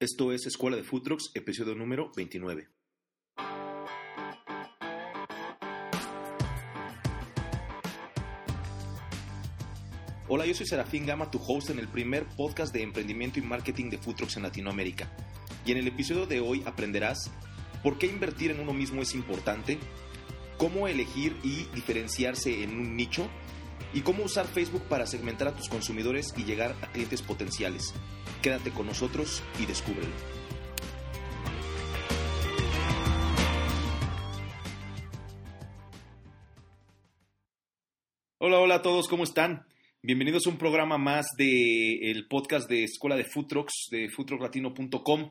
Esto es Escuela de Food episodio número 29. Hola, yo soy Serafín Gama, tu host en el primer podcast de emprendimiento y marketing de Food en Latinoamérica. Y en el episodio de hoy aprenderás por qué invertir en uno mismo es importante, cómo elegir y diferenciarse en un nicho y cómo usar Facebook para segmentar a tus consumidores y llegar a clientes potenciales. Quédate con nosotros y descúbrelo. Hola, hola a todos, ¿cómo están? Bienvenidos a un programa más del podcast de Escuela de Food Trucks, de foodtrucklatino.com.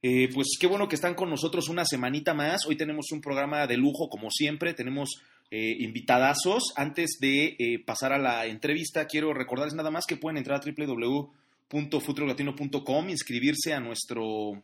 Eh, pues qué bueno que están con nosotros una semanita más. Hoy tenemos un programa de lujo, como siempre. Tenemos eh, invitadazos. Antes de eh, pasar a la entrevista, quiero recordarles nada más que pueden entrar a www.futurolatino.com, inscribirse a nuestro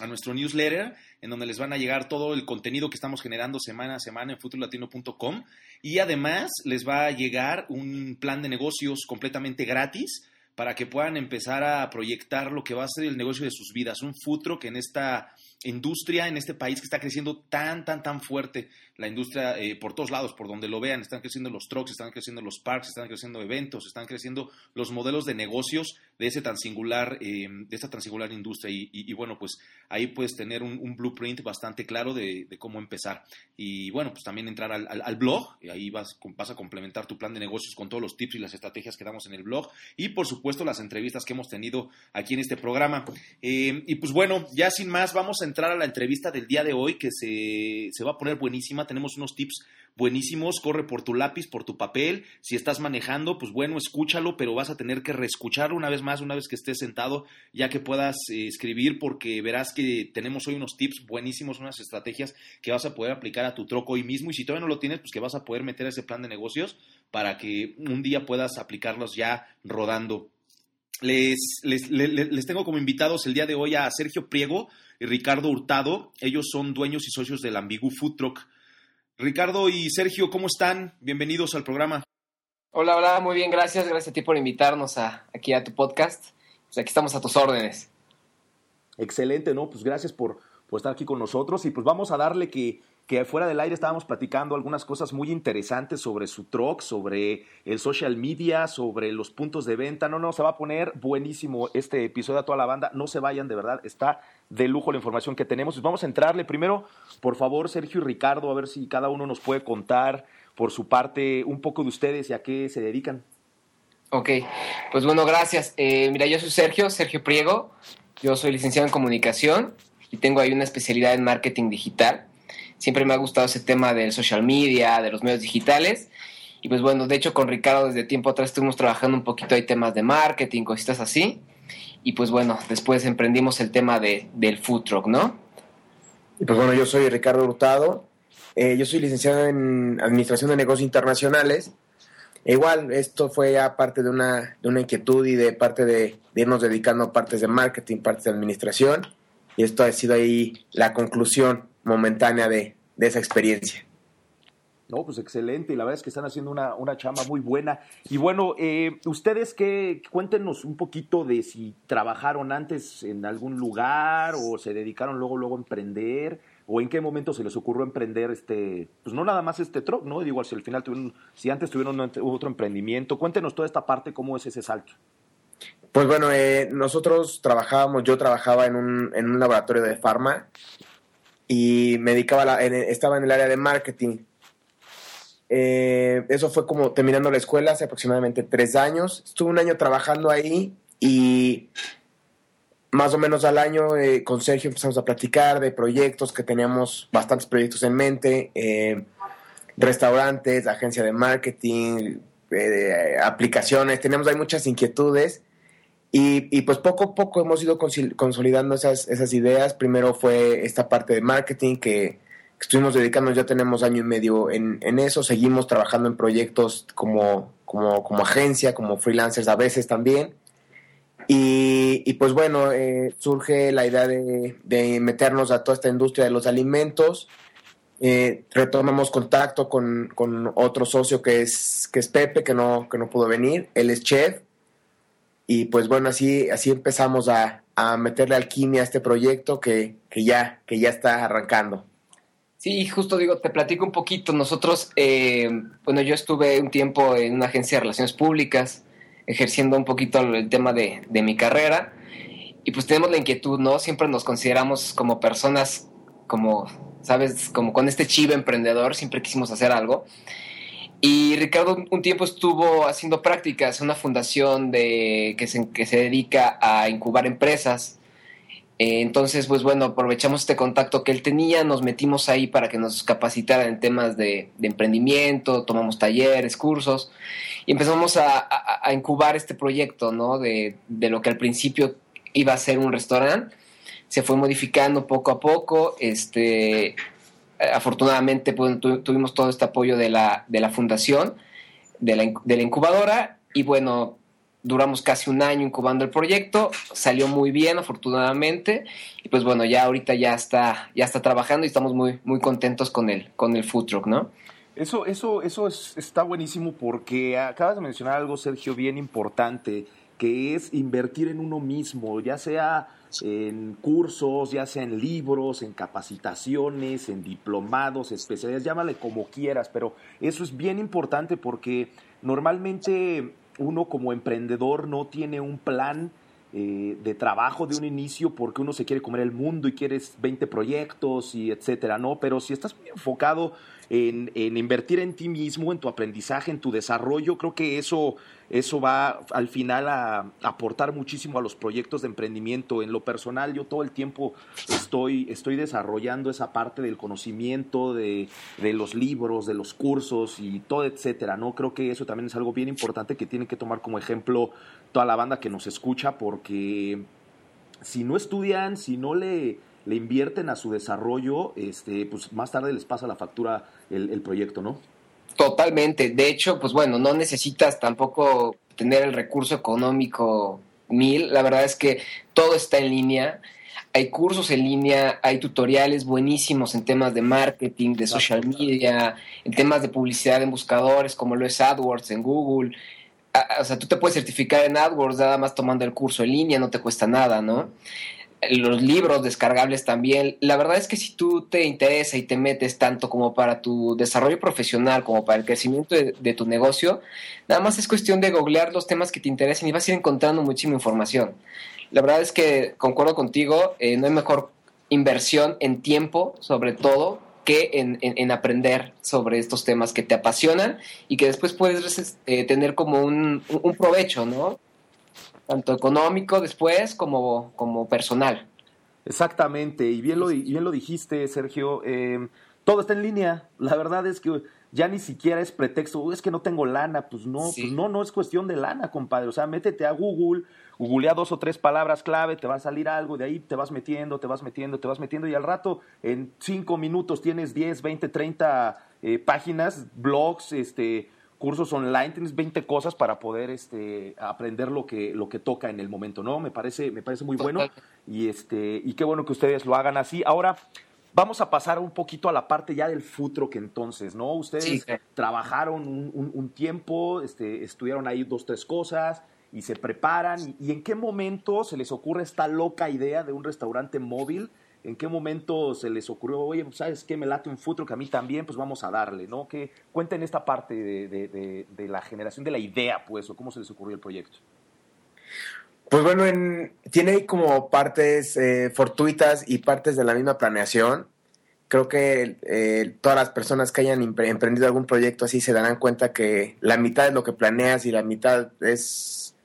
a nuestro newsletter, en donde les van a llegar todo el contenido que estamos generando semana a semana en futurolatino.com y además les va a llegar un plan de negocios completamente gratis para que puedan empezar a proyectar lo que va a ser el negocio de sus vidas, un futuro que en esta industria en este país que está creciendo tan, tan, tan fuerte, la industria eh, por todos lados, por donde lo vean, están creciendo los trucks, están creciendo los parks, están creciendo eventos, están creciendo los modelos de negocios de ese tan singular, eh, de esta tan singular industria. Y, bueno, pues ahí puedes tener un, blueprint bastante claro de, cómo empezar. Y bueno, pues también entrar al, blog, ahí vas, vas a complementar tu plan de negocios con todos los tips y las estrategias que damos en el blog. Y por supuesto las entrevistas que hemos tenido aquí en este programa. Eh, y pues bueno, ya sin más, vamos a entrar a la entrevista del día de hoy que se, se va a poner buenísima. Tenemos unos tips buenísimos. Corre por tu lápiz, por tu papel. Si estás manejando, pues bueno, escúchalo, pero vas a tener que reescucharlo una vez más, una vez que estés sentado, ya que puedas eh, escribir, porque verás que tenemos hoy unos tips buenísimos, unas estrategias que vas a poder aplicar a tu troco hoy mismo. Y si todavía no lo tienes, pues que vas a poder meter ese plan de negocios para que un día puedas aplicarlos ya rodando. Les, les, les, tengo como invitados el día de hoy a Sergio Priego y Ricardo Hurtado. Ellos son dueños y socios del Ambigu Food Truck. Ricardo y Sergio, ¿cómo están? Bienvenidos al programa. Hola, hola, muy bien, gracias. Gracias a ti por invitarnos a, aquí a tu podcast. Pues aquí estamos a tus órdenes. Excelente, ¿no? Pues gracias por, por estar aquí con nosotros y pues vamos a darle que que fuera del aire estábamos platicando algunas cosas muy interesantes sobre su truck, sobre el social media, sobre los puntos de venta. No, no, se va a poner buenísimo este episodio a toda la banda. No se vayan, de verdad, está de lujo la información que tenemos. Pues vamos a entrarle primero, por favor, Sergio y Ricardo, a ver si cada uno nos puede contar por su parte un poco de ustedes y a qué se dedican. Ok, pues bueno, gracias. Eh, mira, yo soy Sergio, Sergio Priego. Yo soy licenciado en comunicación y tengo ahí una especialidad en marketing digital siempre me ha gustado ese tema del social media, de los medios digitales. Y pues bueno, de hecho con Ricardo desde tiempo atrás estuvimos trabajando un poquito ahí temas de marketing, cositas así. Y pues bueno, después emprendimos el tema de, del food truck, ¿no? Y pues bueno, yo soy Ricardo Hurtado. Eh, yo soy licenciado en Administración de Negocios Internacionales. E igual, esto fue ya parte de una, de una inquietud y de parte de, de irnos dedicando a partes de marketing, partes de administración. Y esto ha sido ahí la conclusión momentánea de, esa experiencia. No, pues excelente, y la verdad es que están haciendo una, una chamba muy buena. Y bueno, eh, ustedes que cuéntenos un poquito de si trabajaron antes en algún lugar o se dedicaron luego luego a emprender o en qué momento se les ocurrió emprender este, pues no nada más este truck, ¿no? Digo, si al final tuvieron, si antes tuvieron otro emprendimiento, cuéntenos toda esta parte, cómo es ese salto. Pues bueno, eh, nosotros trabajábamos, yo trabajaba en un, en un laboratorio de farma y me dedicaba estaba en el área de marketing. Eh, eso fue como terminando la escuela hace aproximadamente tres años. Estuve un año trabajando ahí y más o menos al año eh, con Sergio empezamos a platicar de proyectos que teníamos bastantes proyectos en mente, eh, restaurantes, agencia de marketing, aplicaciones, teníamos ahí muchas inquietudes y, pues poco a poco hemos ido consolidando esas, esas ideas. Primero fue esta parte de marketing que, estuvimos dedicando, ya tenemos año y medio en, eso. Seguimos trabajando en proyectos como, como, como agencia, como freelancers a veces también. Y, pues bueno, eh, surge la idea de, meternos a toda esta industria de los alimentos. Eh, retomamos contacto con, con, otro socio que es, que es Pepe, que no, que no pudo venir. Él es chef y pues bueno, así, así empezamos a, a meterle alquimia a este proyecto que, que, ya, que ya está arrancando. Sí, justo digo, te platico un poquito. Nosotros, eh, bueno, yo estuve un tiempo en una agencia de relaciones públicas, ejerciendo un poquito el tema de, de mi carrera, y pues tenemos la inquietud, ¿no? Siempre nos consideramos como personas, como, ¿sabes? Como con este chivo emprendedor, siempre quisimos hacer algo. Y Ricardo un tiempo estuvo haciendo prácticas en una fundación de, que, se, que se dedica a incubar empresas. Eh, entonces, pues bueno, aprovechamos este contacto que él tenía, nos metimos ahí para que nos capacitara en temas de, emprendimiento, tomamos talleres, cursos y empezamos a, a, incubar este proyecto, ¿no? De, de, lo que al principio iba a ser un restaurante. Se fue modificando poco a poco, este, afortunadamente pues, tuvimos todo este apoyo de la, de la fundación, de la incubadora, y bueno, duramos casi un año incubando el proyecto, salió muy bien afortunadamente y pues bueno, ya ahorita ya está ya está trabajando y estamos muy muy contentos con el con el food truck, ¿no? Eso eso eso está buenísimo porque acabas de mencionar algo Sergio bien importante, que es invertir en uno mismo, ya sea en cursos, ya sea en libros, en capacitaciones, en diplomados, especialidades, llámale como quieras, pero eso es bien importante porque normalmente uno como emprendedor no tiene un plan eh, de trabajo de un inicio porque uno se quiere comer el mundo y quieres 20 proyectos y etcétera, ¿no? Pero si estás muy enfocado en, invertir en ti mismo, en tu aprendizaje, en tu desarrollo, creo que eso, eso va al final a, aportar muchísimo a los proyectos de emprendimiento. En lo personal, yo todo el tiempo estoy, estoy desarrollando esa parte del conocimiento, de, de los libros, de los cursos y todo, etcétera, ¿no? Creo que eso también es algo bien importante que tienen que tomar como ejemplo toda la banda que nos escucha, porque si no estudian, si no le le invierten a su desarrollo, este, pues más tarde les pasa la factura el, proyecto, ¿no? Totalmente. De hecho, pues bueno, no necesitas tampoco tener el recurso económico mil. La verdad es que todo está en línea. Hay cursos en línea, hay tutoriales buenísimos en temas de marketing, de social media, en temas de publicidad en buscadores, como lo es AdWords en Google. O sea, tú te puedes certificar en AdWords nada más tomando el curso en línea, no te cuesta nada, ¿no? Los libros descargables también. La verdad es que si tú te interesa y te metes tanto como para tu desarrollo profesional como para el crecimiento de, tu negocio, nada más es cuestión de googlear los temas que te interesen y vas a ir encontrando muchísima información. La verdad es que concuerdo contigo, eh, no hay mejor inversión en tiempo, sobre todo, que en, aprender sobre estos temas que te apasionan y que después puedes eh, tener como un, un provecho, ¿no? Tanto económico después como, como personal. Exactamente, y bien lo, bien lo dijiste, Sergio. Eh, todo está en línea. La verdad es que ya ni siquiera es pretexto, es que no tengo lana. Pues no, pues no, no es cuestión de lana, compadre. O sea, métete a Google, googlea dos o tres palabras clave, te va a salir algo, de ahí te vas metiendo, te vas metiendo, te vas metiendo, y al rato, en cinco minutos, tienes 10, 20, 30 páginas, blogs, este cursos online, tienes 20 cosas para poder este, aprender lo que, lo que toca en el momento, ¿no? Me parece, me parece muy bueno y, este, y qué bueno que ustedes lo hagan así. Ahora, vamos a pasar un poquito a la parte ya del futuro que entonces, ¿no? Ustedes trabajaron un, tiempo, este, estudiaron ahí dos, tres cosas y se preparan. ¿Y en qué momento se les ocurre esta loca idea de un restaurante móvil? ¿En qué momento se les ocurrió, oye, pues, ¿sabes qué? Me late un futuro que a mí también, pues vamos a darle, ¿no? Que cuenten esta parte de, la generación de la idea, pues, o cómo se les ocurrió el proyecto. Pues bueno, tiene como partes eh, fortuitas y partes de la misma planeación. Creo que eh, todas las personas que hayan emprendido algún proyecto así se darán cuenta que la mitad es lo que planeas y la mitad es,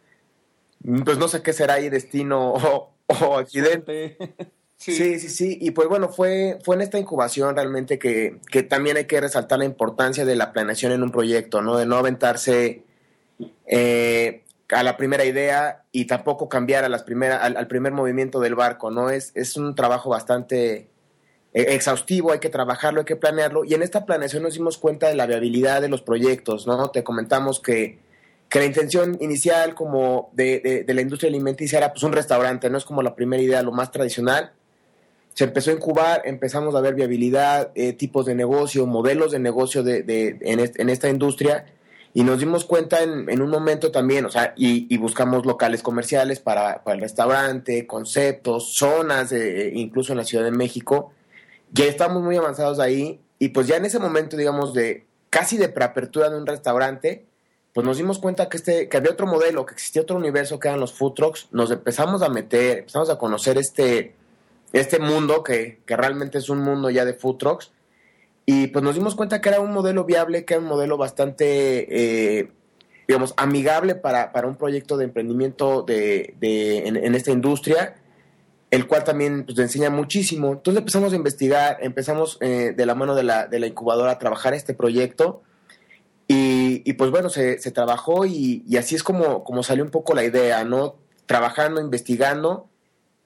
pues no sé qué será ahí destino o, o accidente. Sí. sí, sí, Y pues bueno, fue, fue en esta incubación realmente que, que, también hay que resaltar la importancia de la planeación en un proyecto, ¿no? De no aventarse eh, a la primera idea y tampoco cambiar a las primera, al, primer movimiento del barco, ¿no? Es, es un trabajo bastante eh, exhaustivo, hay que trabajarlo, hay que planearlo. Y en esta planeación nos dimos cuenta de la viabilidad de los proyectos, ¿no? Te comentamos que, que la intención inicial como de, de, de la industria alimenticia era pues un restaurante, no es como la primera idea, lo más tradicional se empezó a incubar, empezamos a ver viabilidad, eh, tipos de negocio, modelos de negocio de, en, esta industria Y nos dimos cuenta en, en un momento también, o sea, y, y buscamos locales comerciales para, para, el restaurante, conceptos, zonas, eh, incluso en la Ciudad de México. Ya estamos muy avanzados ahí y pues ya en ese momento, digamos, de casi de preapertura de un restaurante, pues nos dimos cuenta que, este, que había otro modelo, que existía otro universo que eran los food trucks. Nos empezamos a meter, empezamos a conocer este, este mundo que, que realmente es un mundo ya de food trucks y pues nos dimos cuenta que era un modelo viable, que era un modelo bastante, eh, digamos, amigable para, para, un proyecto de emprendimiento de, de en, en, esta industria, el cual también pues, enseña muchísimo. Entonces empezamos a investigar, empezamos eh, de la mano de la, de la, incubadora a trabajar este proyecto. Y, y pues bueno, se, se trabajó y, y, así es como, como salió un poco la idea, ¿no? Trabajando, investigando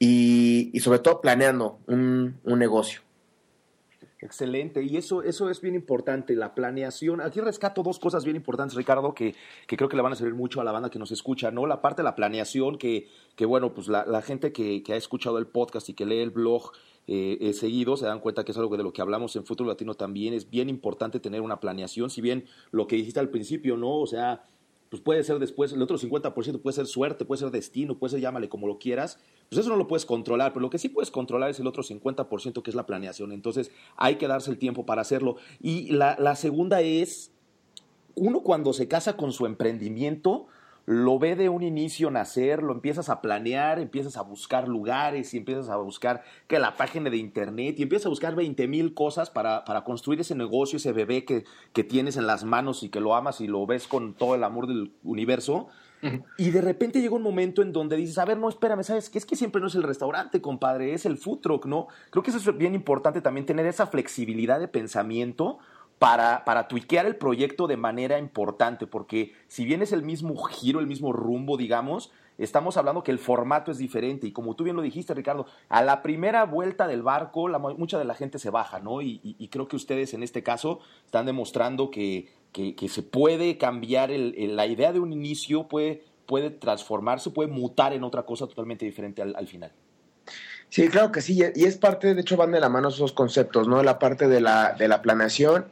y, y sobre todo planeando un, un negocio. Excelente, y eso, eso es bien importante, la planeación. Aquí rescato dos cosas bien importantes, Ricardo, que, que creo que le van a servir mucho a la banda que nos escucha, ¿no? La parte de la planeación, que, que bueno, pues la, la gente que, que, ha escuchado el podcast y que lee el blog eh, eh, seguido se dan cuenta que es algo de lo que hablamos en Futuro Latino también. Es bien importante tener una planeación, si bien lo que dijiste al principio, ¿no? O sea, pues puede ser después, el otro 50% puede ser suerte, puede ser destino, puede ser llámale como lo quieras, pues eso no lo puedes controlar, pero lo que sí puedes controlar es el otro 50% que es la planeación, entonces hay que darse el tiempo para hacerlo. Y la, la segunda es, uno cuando se casa con su emprendimiento, lo ve de un inicio nacer, lo empiezas a planear, empiezas a buscar lugares y empiezas a buscar que la página de internet y empiezas a buscar 20 mil cosas para, para, construir ese negocio, ese bebé que, que, tienes en las manos y que lo amas y lo ves con todo el amor del universo. Uh -huh. Y de repente llega un momento en donde dices, a ver, no, espérame, ¿sabes qué? Es que siempre no es el restaurante, compadre, es el food truck, ¿no? Creo que eso es bien importante también, tener esa flexibilidad de pensamiento para, para tuiquear el proyecto de manera importante, porque si bien es el mismo giro, el mismo rumbo, digamos, estamos hablando que el formato es diferente y como tú bien lo dijiste, Ricardo, a la primera vuelta del barco, la, mucha de la gente se baja, ¿no? Y, creo que ustedes en este caso están demostrando que, que, se puede cambiar el, la idea de un inicio, puede, puede transformarse, puede mutar en otra cosa totalmente diferente al final. Sí, claro que sí, y es parte, de hecho van de la mano esos conceptos, ¿no? La parte de la, de la planeación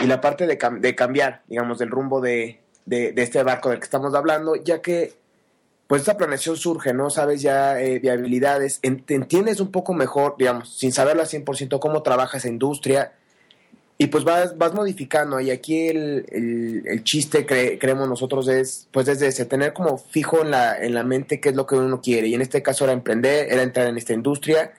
y la parte de, de cambiar, digamos, del rumbo de, de, de, este barco del que estamos hablando, ya que pues esta planeación surge, ¿no? Sabes ya eh, viabilidades, entiendes un poco mejor, digamos, sin saberlo al 100% cómo trabaja esa industria y pues vas, vas modificando y aquí el, el, chiste cre, creemos nosotros es pues desde ese, tener como fijo en la, en la mente qué es lo que uno quiere y en este caso era emprender, era entrar en esta industria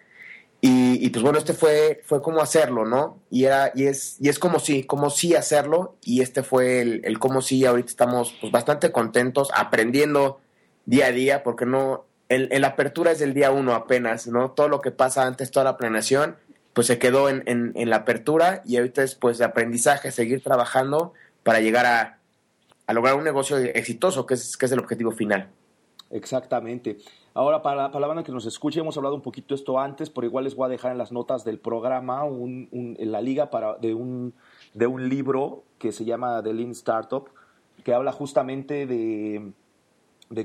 y, pues bueno, este fue, fue como hacerlo, ¿no? Y, era, y, es, y es como sí, como sí hacerlo. Y este fue el, el cómo sí. Ahorita estamos pues, bastante contentos, aprendiendo día a día, porque no. El, el apertura es del día uno apenas, ¿no? Todo lo que pasa antes, toda la planeación, pues se quedó en, la apertura y ahorita es pues de aprendizaje, seguir trabajando para llegar a, lograr un negocio exitoso, que es, el objetivo final. Exactamente. Ahora, para, la banda que nos escuche, hemos hablado un poquito esto antes, pero igual les voy a dejar en las notas del programa, un, en la liga para, de, un, de un libro que se llama The Lean Startup, que habla justamente de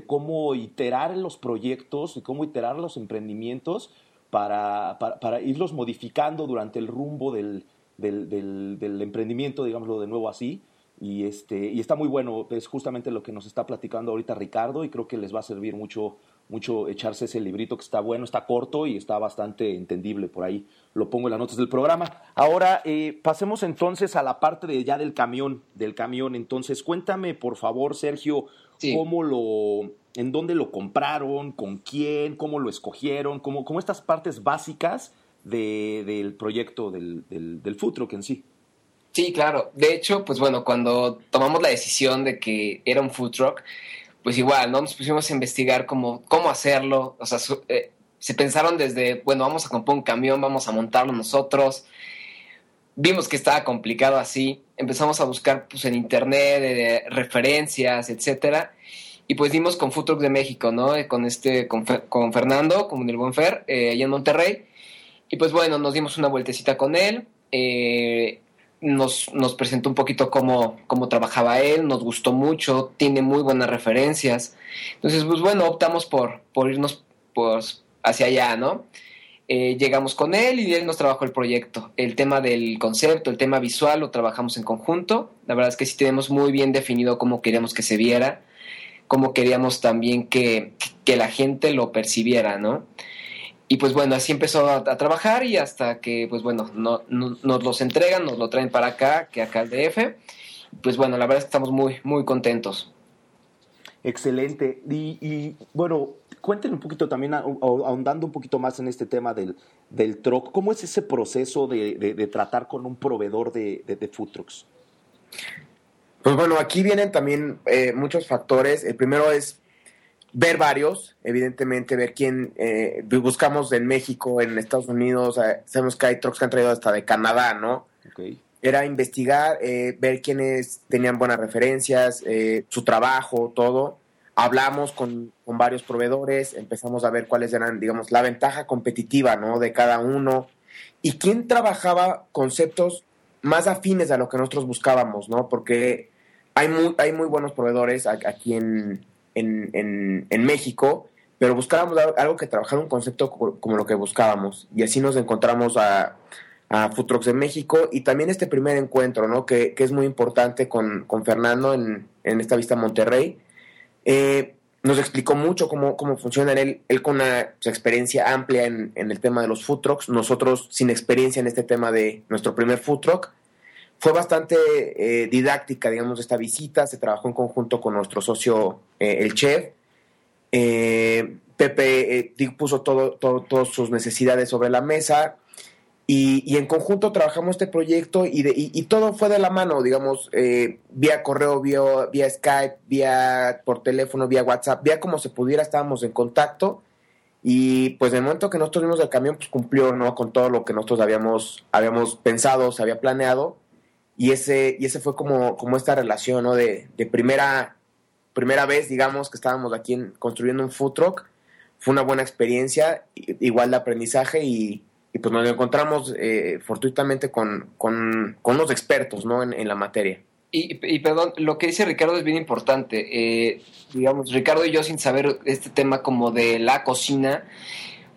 cómo iterar los proyectos y cómo iterar los emprendimientos para, para, para irlos modificando durante el rumbo del, del, del, del emprendimiento, digámoslo de nuevo así. Y, este, y está muy bueno, es justamente lo que nos está platicando ahorita Ricardo y creo que les va a servir mucho mucho echarse ese librito que está bueno, está corto y está bastante entendible. Por ahí lo pongo en las notas del programa. Ahora eh, pasemos entonces a la parte de ya del camión, del camión. Entonces, cuéntame, por favor, Sergio, sí. cómo lo, en dónde lo compraron, con quién, cómo lo escogieron, cómo, cómo estas partes básicas de, del proyecto del, del, food truck en sí. Sí, claro. De hecho, pues bueno, cuando tomamos la decisión de que era un food truck, pues igual, ¿no? Nos pusimos a investigar cómo, cómo hacerlo. O sea, eh, se pensaron desde, bueno, vamos a comprar un camión, vamos a montarlo nosotros. Vimos que estaba complicado así. Empezamos a buscar pues, en internet eh, referencias, etcétera. Y pues dimos con Food Truck de México, ¿no? Eh, con este, con, con Fernando, con el Buen Fer, eh, allá en Monterrey. Y pues bueno, nos dimos una vueltecita con él. Eh, nos, nos, presentó un poquito cómo, cómo, trabajaba él, nos gustó mucho, tiene muy buenas referencias. Entonces, pues bueno, optamos por, por irnos pues, hacia allá, ¿no? eh, llegamos con él y él nos trabajó el proyecto. El tema del concepto, el tema visual lo trabajamos en conjunto. La verdad es que sí tenemos muy bien definido cómo queríamos que se viera, cómo queríamos también que, que la gente lo percibiera, ¿no? Y pues bueno, así empezó a, trabajar y hasta que, pues bueno, no, nos los entregan, nos lo traen para acá, que acá al DF. Pues bueno, la verdad es que estamos muy, muy contentos. Excelente. Y, bueno, cuéntenme un poquito también, ahondando un poquito más en este tema del, del truck, ¿cómo es ese proceso de, tratar con un proveedor de, de, food trucks? Pues bueno, aquí vienen también eh, muchos factores. El primero es ver varios, evidentemente, ver quién eh, buscamos en México, en Estados Unidos, eh, sabemos que hay trucks que han traído hasta de Canadá, ¿no? Era investigar, eh, ver quiénes tenían buenas referencias, su trabajo, todo. Hablamos con, con, varios proveedores, empezamos a ver cuáles eran, digamos, la ventaja competitiva, ¿no? De cada uno y quién trabajaba conceptos más afines a lo que nosotros buscábamos, ¿no? Porque hay muy, hay muy buenos proveedores aquí en, en, México, pero buscábamos algo que trabajara un concepto como lo que buscábamos. Y así nos encontramos a, a Food de México y también este primer encuentro, ¿no? Que, es muy importante con, con Fernando en, en, esta vista Monterrey. Eh, nos explicó mucho cómo, cómo funciona él, él con una pues, experiencia amplia en, en, el tema de los food trucks, nosotros sin experiencia en este tema de nuestro primer food truck. Fue bastante eh, didáctica, digamos, esta visita. Se trabajó en conjunto con nuestro socio, eh, el chef. Eh, Pepe puso todo, todas sus necesidades sobre la mesa. Y, en conjunto trabajamos este proyecto y, y, todo fue de la mano, digamos, vía correo, vía, vía Skype, vía por teléfono, vía WhatsApp, vía como se pudiera, estábamos en contacto. Y pues en el momento que nosotros vimos el camión, pues cumplió ¿no? con todo lo que nosotros habíamos, habíamos pensado, se había planeado. Y ese, y ese fue como, como esta relación, ¿no? De, de primera, primera vez, digamos, que estábamos aquí construyendo un food truck. Fue una buena experiencia, igual de aprendizaje y, pues nos encontramos eh, fortuitamente con, con, con, unos expertos, ¿no? En, en la materia. Y, y, perdón, lo que dice Ricardo es bien importante. Eh, digamos, Ricardo y yo sin saber este tema como de la cocina,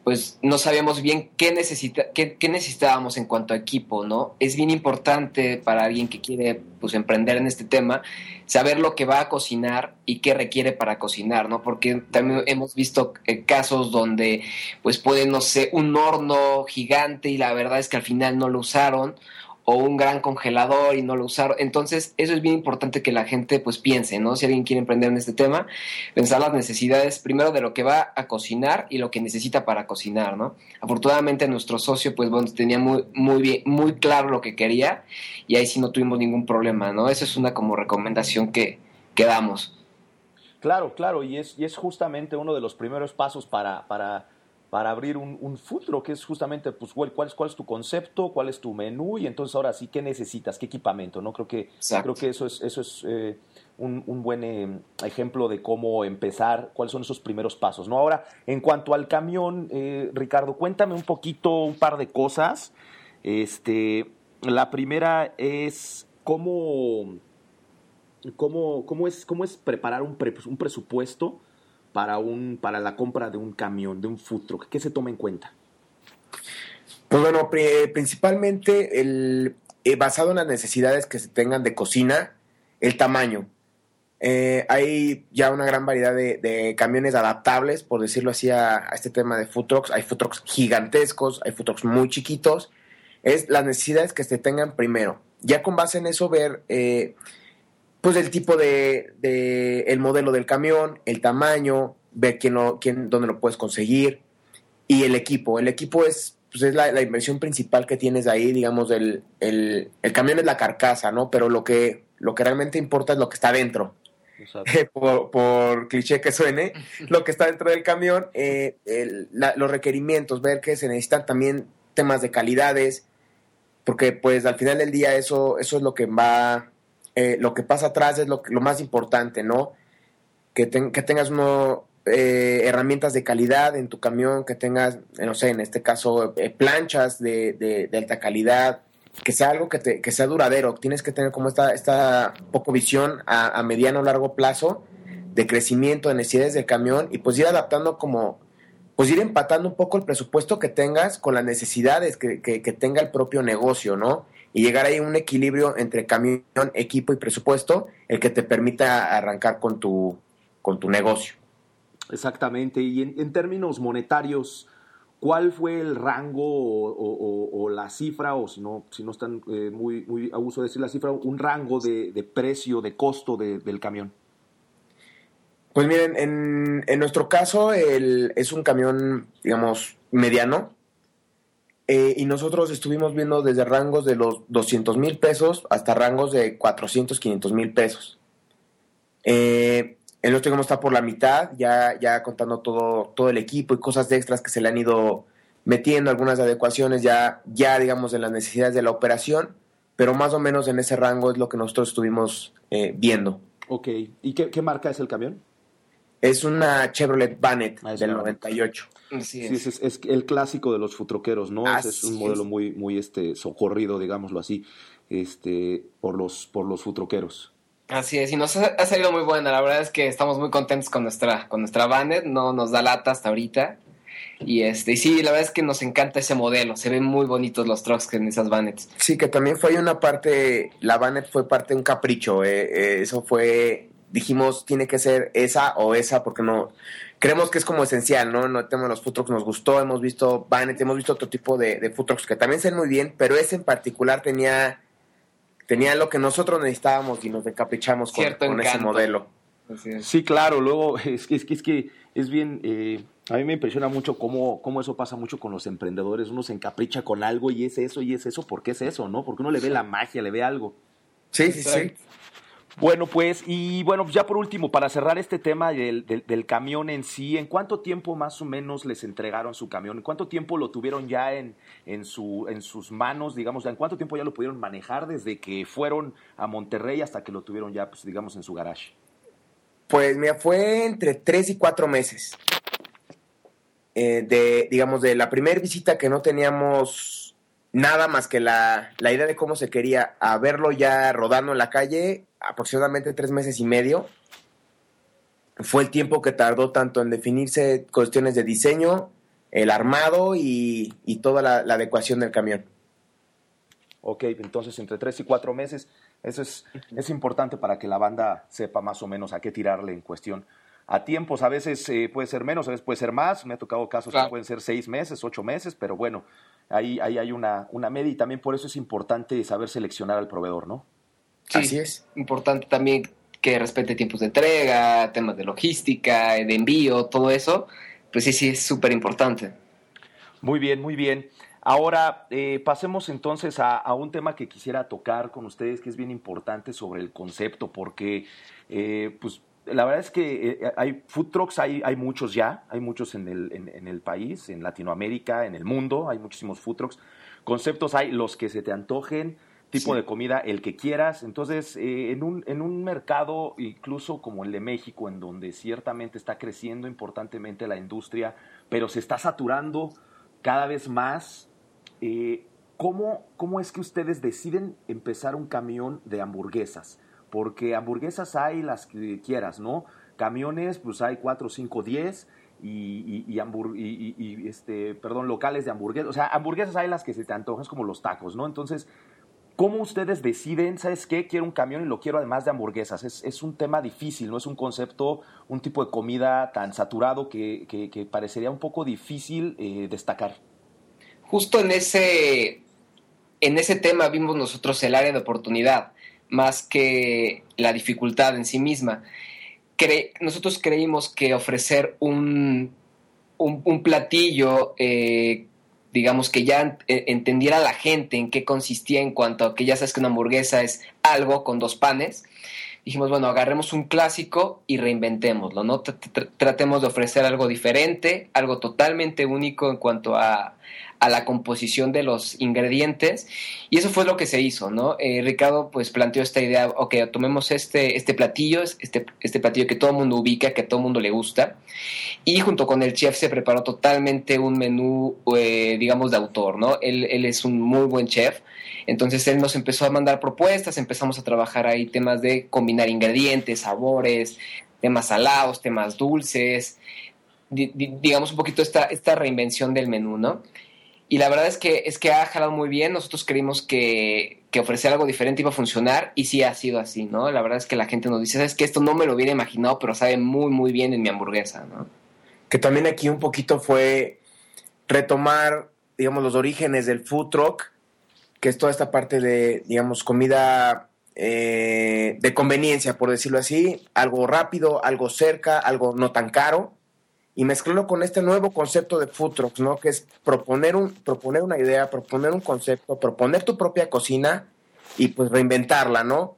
pues no sabíamos bien qué, necesita, qué, necesitábamos en cuanto a equipo, ¿no? Es bien importante para alguien que quiere pues, emprender en este tema saber lo que va a cocinar y qué requiere para cocinar, ¿no? Porque también hemos visto eh, casos donde pues puede, no sé, un horno gigante y la verdad es que al final no lo usaron o un gran congelador y no lo usaron. Entonces, eso es bien importante que la gente pues piense, ¿no? Si alguien quiere emprender en este tema, pensar las necesidades primero de lo que va a cocinar y lo que necesita para cocinar, ¿no? Afortunadamente nuestro socio pues bueno, tenía muy muy bien muy claro lo que quería y ahí sí no tuvimos ningún problema, ¿no? Esa es una como recomendación que, que damos. Claro, claro, y es, y es justamente uno de los primeros pasos para, para para abrir un, un food que es justamente, pues, cuál es, cuál es tu concepto, cuál es tu menú, y entonces ahora sí, ¿qué necesitas? ¿Qué equipamiento? ¿no? Creo que, creo que eso es, eso es eh, un, un, buen eh, ejemplo de cómo empezar, cuáles son esos primeros pasos. ¿no? Ahora, en cuanto al camión, eh, Ricardo, cuéntame un poquito, un par de cosas. Este, la primera es cómo, cómo, cómo, es, cómo es preparar un, un presupuesto para, un, para la compra de un camión, de un food truck? ¿Qué se toma en cuenta? Pues bueno, principalmente el, eh, basado en las necesidades que se tengan de cocina, el tamaño. Eh, hay ya una gran variedad de, camiones adaptables, por decirlo así, a, este tema de food trucks. Hay food trucks gigantescos, hay food trucks muy chiquitos. Es las necesidades que se tengan primero. Ya con base en eso, ver eh, pues el tipo de, de, el modelo del camión, el tamaño, ver quién lo, quién, dónde lo puedes conseguir y el equipo. El equipo es, pues es la, inversión principal que tienes ahí, digamos, el, el, el, camión es la carcasa, ¿no? Pero lo que, lo que realmente importa es lo que está dentro. por, por, cliché que suene, lo que está dentro del camión, eh, los requerimientos, ver que se necesitan también temas de calidades, porque pues al final del día eso, eso es lo que va eh, lo que pasa atrás es lo, lo más importante, ¿no? Que, que tengas uno, eh, herramientas de calidad en tu camión, que tengas, no sé, en este caso, eh, planchas de, alta calidad, que sea algo que, te, sea duradero. Tienes que tener como esta, esta poco visión a, a mediano o largo plazo de crecimiento, de necesidades del camión y pues ir adaptando como pues ir empatando un poco el presupuesto que tengas con las necesidades que, que, tenga el propio negocio, ¿no? Y llegar ahí a un equilibrio entre camión, equipo y presupuesto, el que te permita arrancar con tu, con tu negocio. Exactamente. Y en, términos monetarios, ¿cuál fue el rango o la cifra, o si no, si no están eh, muy, muy a uso de decir la cifra, un rango de, de precio, de costo de- del camión? Pues miren, en, en nuestro caso el, es un camión, digamos, mediano. Eh, y nosotros estuvimos viendo desde rangos de los 200 mil pesos hasta rangos de 400, 500 mil pesos. Eh, el nuestro, digamos, está por la mitad, ya, ya contando todo, todo el equipo y cosas extras que se le han ido metiendo, algunas adecuaciones ya, ya, digamos, de las necesidades de la operación, pero más o menos en ese rango es lo que nosotros estuvimos eh, viendo. Ok. ¿Y qué marca es el camión? Es una Chevrolet Bannet Ah, es del una- 98. Así Sí, es. es, es el clásico de los futroqueros, ¿no? Es un modelo es. muy, muy este, socorrido, digámoslo así, este, por los, por los futroqueros. Así es, y nos ha, ha salido muy buena. La verdad es que estamos muy contentos con nuestra, con nuestra Banner, no nos da lata hasta ahorita. Y este, y sí, la verdad es que nos encanta ese modelo. Se ven muy bonitos los trucks en esas Bannets. Sí, que también fue ahí una parte, la Bannet fue parte de un capricho. eh, eh, eso fue, dijimos, tiene que ser esa o esa, porque no, creemos que es como esencial, ¿no? No tenemos los food trucks, nos gustó, hemos visto Bannet, hemos visto otro tipo de, de food trucks que también se ven muy bien, pero ese en particular tenía, tenía lo que nosotros necesitábamos y nos encaprichamos con, Cierto con ese modelo. Es. Sí, claro, luego es que es que es, que es bien, eh, a mí me impresiona mucho cómo, cómo eso pasa mucho con los emprendedores, uno se encapricha con algo y es eso y es eso, ¿por qué es eso, no? Porque uno le ve la magia, le ve algo. Sí, sí, sí. Bueno, pues, y bueno, ya por último, para cerrar este tema del, del- del camión en sí, ¿en cuánto tiempo más o menos les entregaron su camión? ¿En cuánto tiempo lo tuvieron ya en, en, su, en sus manos, digamos? ¿En cuánto tiempo ya lo pudieron manejar desde que fueron a Monterrey hasta que lo tuvieron ya, pues, digamos, en su garage? Pues mira, fue entre tres y cuatro meses. Eh, de, digamos, de la primera visita que no teníamos nada más que la, la idea de cómo se quería, a verlo ya rodando en la calle, aproximadamente tres meses y medio. Fue el tiempo que tardó tanto en definirse cuestiones de diseño, el armado y, y toda la, la adecuación del camión. Ok, entonces entre tres y cuatro meses, eso es, es importante para que la banda sepa más o menos a qué tirarle en cuestión. A tiempos, a veces eh, puede ser menos, a veces puede ser más. Me ha tocado casos Claro. que pueden ser seis meses, ocho meses, pero bueno, ahí, ahí hay una, una media y también por eso es importante saber seleccionar al proveedor, ¿no? Sí, Así es. Importante también que respete tiempos de entrega, temas de logística, de envío, todo eso. Pues sí, sí, es súper importante. Muy bien, muy bien. Ahora, eh, pasemos entonces a, a un tema que quisiera tocar con ustedes, que es bien importante sobre el concepto, porque eh, pues, la verdad es que eh, hay food trucks, hay, hay muchos ya, hay muchos en el, en, en el país, en Latinoamérica, en el mundo, hay muchísimos food trucks. Conceptos hay los que se te antojen, tipo Sí. de comida, el que quieras. Entonces, eh, en, un, en un mercado incluso como el de México, en donde ciertamente está creciendo importantemente la industria, pero se está saturando cada vez más, eh, ¿cómo, ¿cómo es que ustedes deciden empezar un camión de hamburguesas? Porque hamburguesas hay las que quieras, ¿no? Camiones, pues hay 4, 5, 10 y, este, perdón, locales de hamburguesas. O sea, hamburguesas hay las que se te antojan, es como los tacos, ¿no? Entonces, ¿cómo ustedes deciden, sabes qué? Quiero un camión y lo quiero además de hamburguesas. Es, un tema difícil, no es un concepto, un tipo de comida tan saturado que parecería un poco difícil eh, destacar. Justo en ese, en ese tema vimos nosotros el área de oportunidad, más que la dificultad en sí misma. Cre- nosotros creímos que ofrecer un, un, platillo, eh, digamos que ya eh, entendiera la gente en qué consistía en cuanto a que ya sabes que una hamburguesa es algo con dos panes. Dijimos, bueno, agarremos un clásico y reinventémoslo, ¿no? Tr- tr- tratemos de ofrecer algo diferente, algo totalmente único en cuanto a, a la composición de los ingredientes y eso fue lo que se hizo, ¿no? Eh, Ricardo pues planteó esta idea, ok, tomemos este, este platillo, este, este platillo que todo el mundo ubica, que a todo el mundo le gusta y junto con el chef se preparó totalmente un menú, eh, digamos, de autor, ¿no? Él, él es un muy buen chef, entonces él nos empezó a mandar propuestas, empezamos a trabajar ahí temas de combinar ingredientes, sabores, temas salados, temas dulces, digamos, un poquito esta, esta reinvención del menú, ¿no? Y la verdad es que, es que ha jalado muy bien. Nosotros creímos que, que ofrecer algo diferente iba a funcionar y sí ha sido así, ¿no? La verdad es que la gente nos dice, sabes que esto no me lo hubiera imaginado, pero sabe muy, muy bien en mi hamburguesa, ¿no? Que también aquí un poquito fue retomar, digamos, los orígenes del food truck, que es toda esta parte de, digamos, comida eh, de conveniencia, por decirlo así, algo rápido, algo cerca, algo no tan caro y mezclarlo con este nuevo concepto de food trucks, ¿no? Que es proponer, un, proponer una idea, proponer un concepto, proponer tu propia cocina y pues reinventarla, ¿no?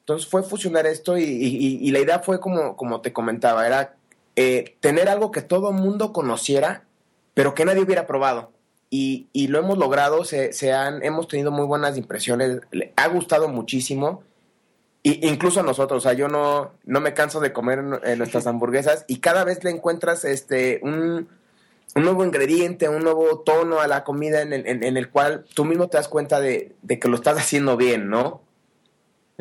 Entonces fue fusionar esto y, la idea fue como, como te comentaba, era eh, tener algo que todo el mundo conociera, pero que nadie hubiera probado. Y, lo hemos logrado, se, se, han, hemos tenido muy buenas impresiones, le ha gustado muchísimo y incluso a nosotros, o sea, yo no, no me canso de comer nuestras hamburguesas y cada vez le encuentras este un, nuevo ingrediente, un nuevo tono a la comida en el, en, el cual tú mismo te das cuenta de, que lo estás haciendo bien, ¿no?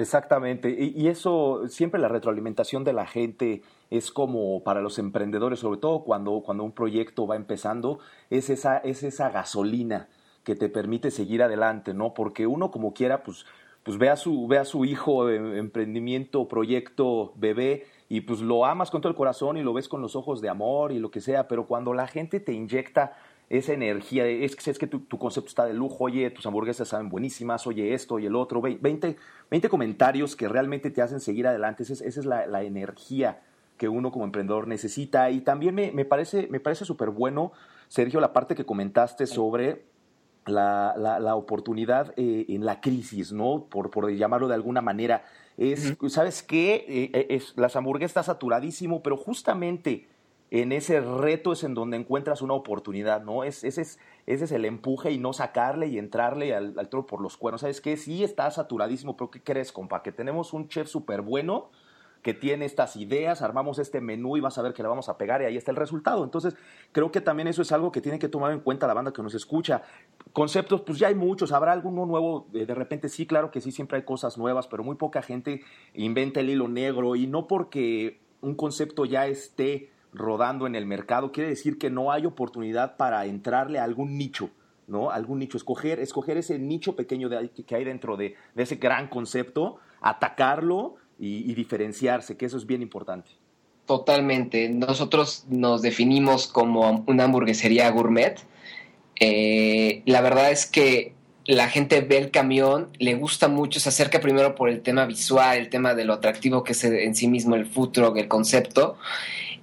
Exactamente, y, eso, siempre la retroalimentación de la gente es como para los emprendedores, sobre todo cuando, cuando un proyecto va empezando, es esa, es esa gasolina que te permite seguir adelante, ¿no? Porque uno como quiera, pues pues ve a su, ve a su hijo, emprendimiento, proyecto, bebé, y pues lo amas con todo el corazón y lo ves con los ojos de amor y lo que sea, pero cuando la gente te inyecta esa energía, es que, es que tu, concepto está de lujo, oye, tus hamburguesas saben buenísimas, oye esto y el otro, 20, 20 comentarios que realmente te hacen seguir adelante, esa es, la, energía que uno como emprendedor necesita. Y también me, me parece me parece súper bueno, Sergio, la parte que comentaste sobre la, la, oportunidad eh, en la crisis, ¿no? Por, por llamarlo de alguna manera. Es, ¿sabes qué? Eh, eh, es, las hamburguesas está saturadísimo, pero justamente en ese reto es en donde encuentras una oportunidad, ¿no? Es, ese, es, ese es el empuje y no sacarle y entrarle al, al toro por los cuernos. ¿Sabes qué? Sí está saturadísimo, pero ¿qué crees, compa? Que tenemos un chef súper bueno que tiene estas ideas, armamos este menú y vas a ver que le vamos a pegar y ahí está el resultado. Entonces, creo que también eso es algo que tiene que tomar en cuenta la banda que nos escucha. Conceptos, pues ya hay muchos, habrá alguno nuevo, eh, de repente sí, claro que sí, siempre hay cosas nuevas, pero muy poca gente inventa el hilo negro y no porque un concepto ya esté rodando en el mercado, quiere decir que no hay oportunidad para entrarle a algún nicho. ¿no? Algún nicho, escoger, escoger ese nicho pequeño de, que hay dentro de, ese gran concepto, atacarlo y, diferenciarse, que eso es bien importante. Totalmente. Nosotros nos definimos como una hamburguesería gourmet. Eh, la verdad es que la gente ve el camión, le gusta mucho, se acerca primero por el tema visual, el tema de lo atractivo que es en sí mismo el food truck, el concepto,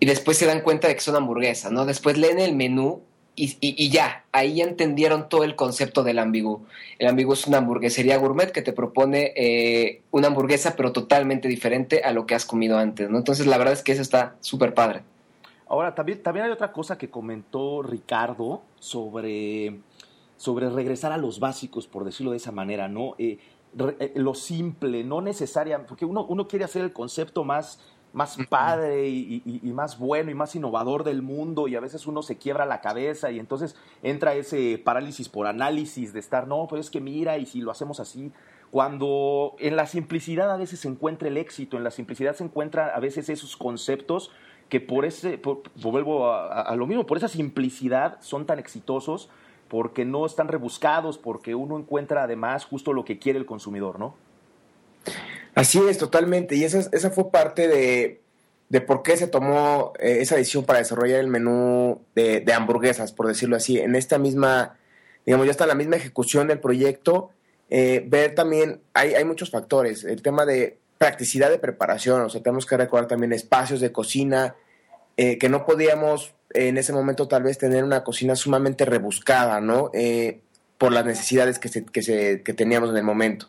y después se dan cuenta de que son hamburguesas, ¿no? Después leen el menú y, ya, ahí entendieron todo el concepto del ambigú. El ambigú es una hamburguesería gourmet que te propone eh, una hamburguesa, pero totalmente diferente a lo que has comido antes, ¿no? Entonces, la verdad es que eso está súper padre. Ahora, también, también hay otra cosa que comentó Ricardo sobre, sobre regresar a los básicos, por decirlo de esa manera, ¿no? Eh, eh, lo simple, no necesaria, porque uno, uno quiere hacer el concepto más más padre y, más bueno y más innovador del mundo y a veces uno se quiebra la cabeza y entonces entra ese parálisis por análisis de estar, no, pero es que mira y si lo hacemos así, cuando en la simplicidad a veces se encuentra el éxito, en la simplicidad se encuentran a veces esos conceptos que por ese, vuelvo a, lo mismo, por esa simplicidad son tan exitosos porque no están rebuscados, porque uno encuentra además justo lo que quiere el consumidor, ¿no? Así es, totalmente. Y esa, esa fue parte de, de por qué se tomó eh, esa decisión para desarrollar el menú de, hamburguesas, por decirlo así. En esta misma, digamos, ya está la misma ejecución del proyecto. Eh, ver también, hay, hay muchos factores. El tema de practicidad de preparación, o sea, tenemos que recordar también espacios de cocina, eh, que no podíamos en ese momento tal vez tener una cocina sumamente rebuscada, ¿no? por las necesidades que, se, que, se, que teníamos en el momento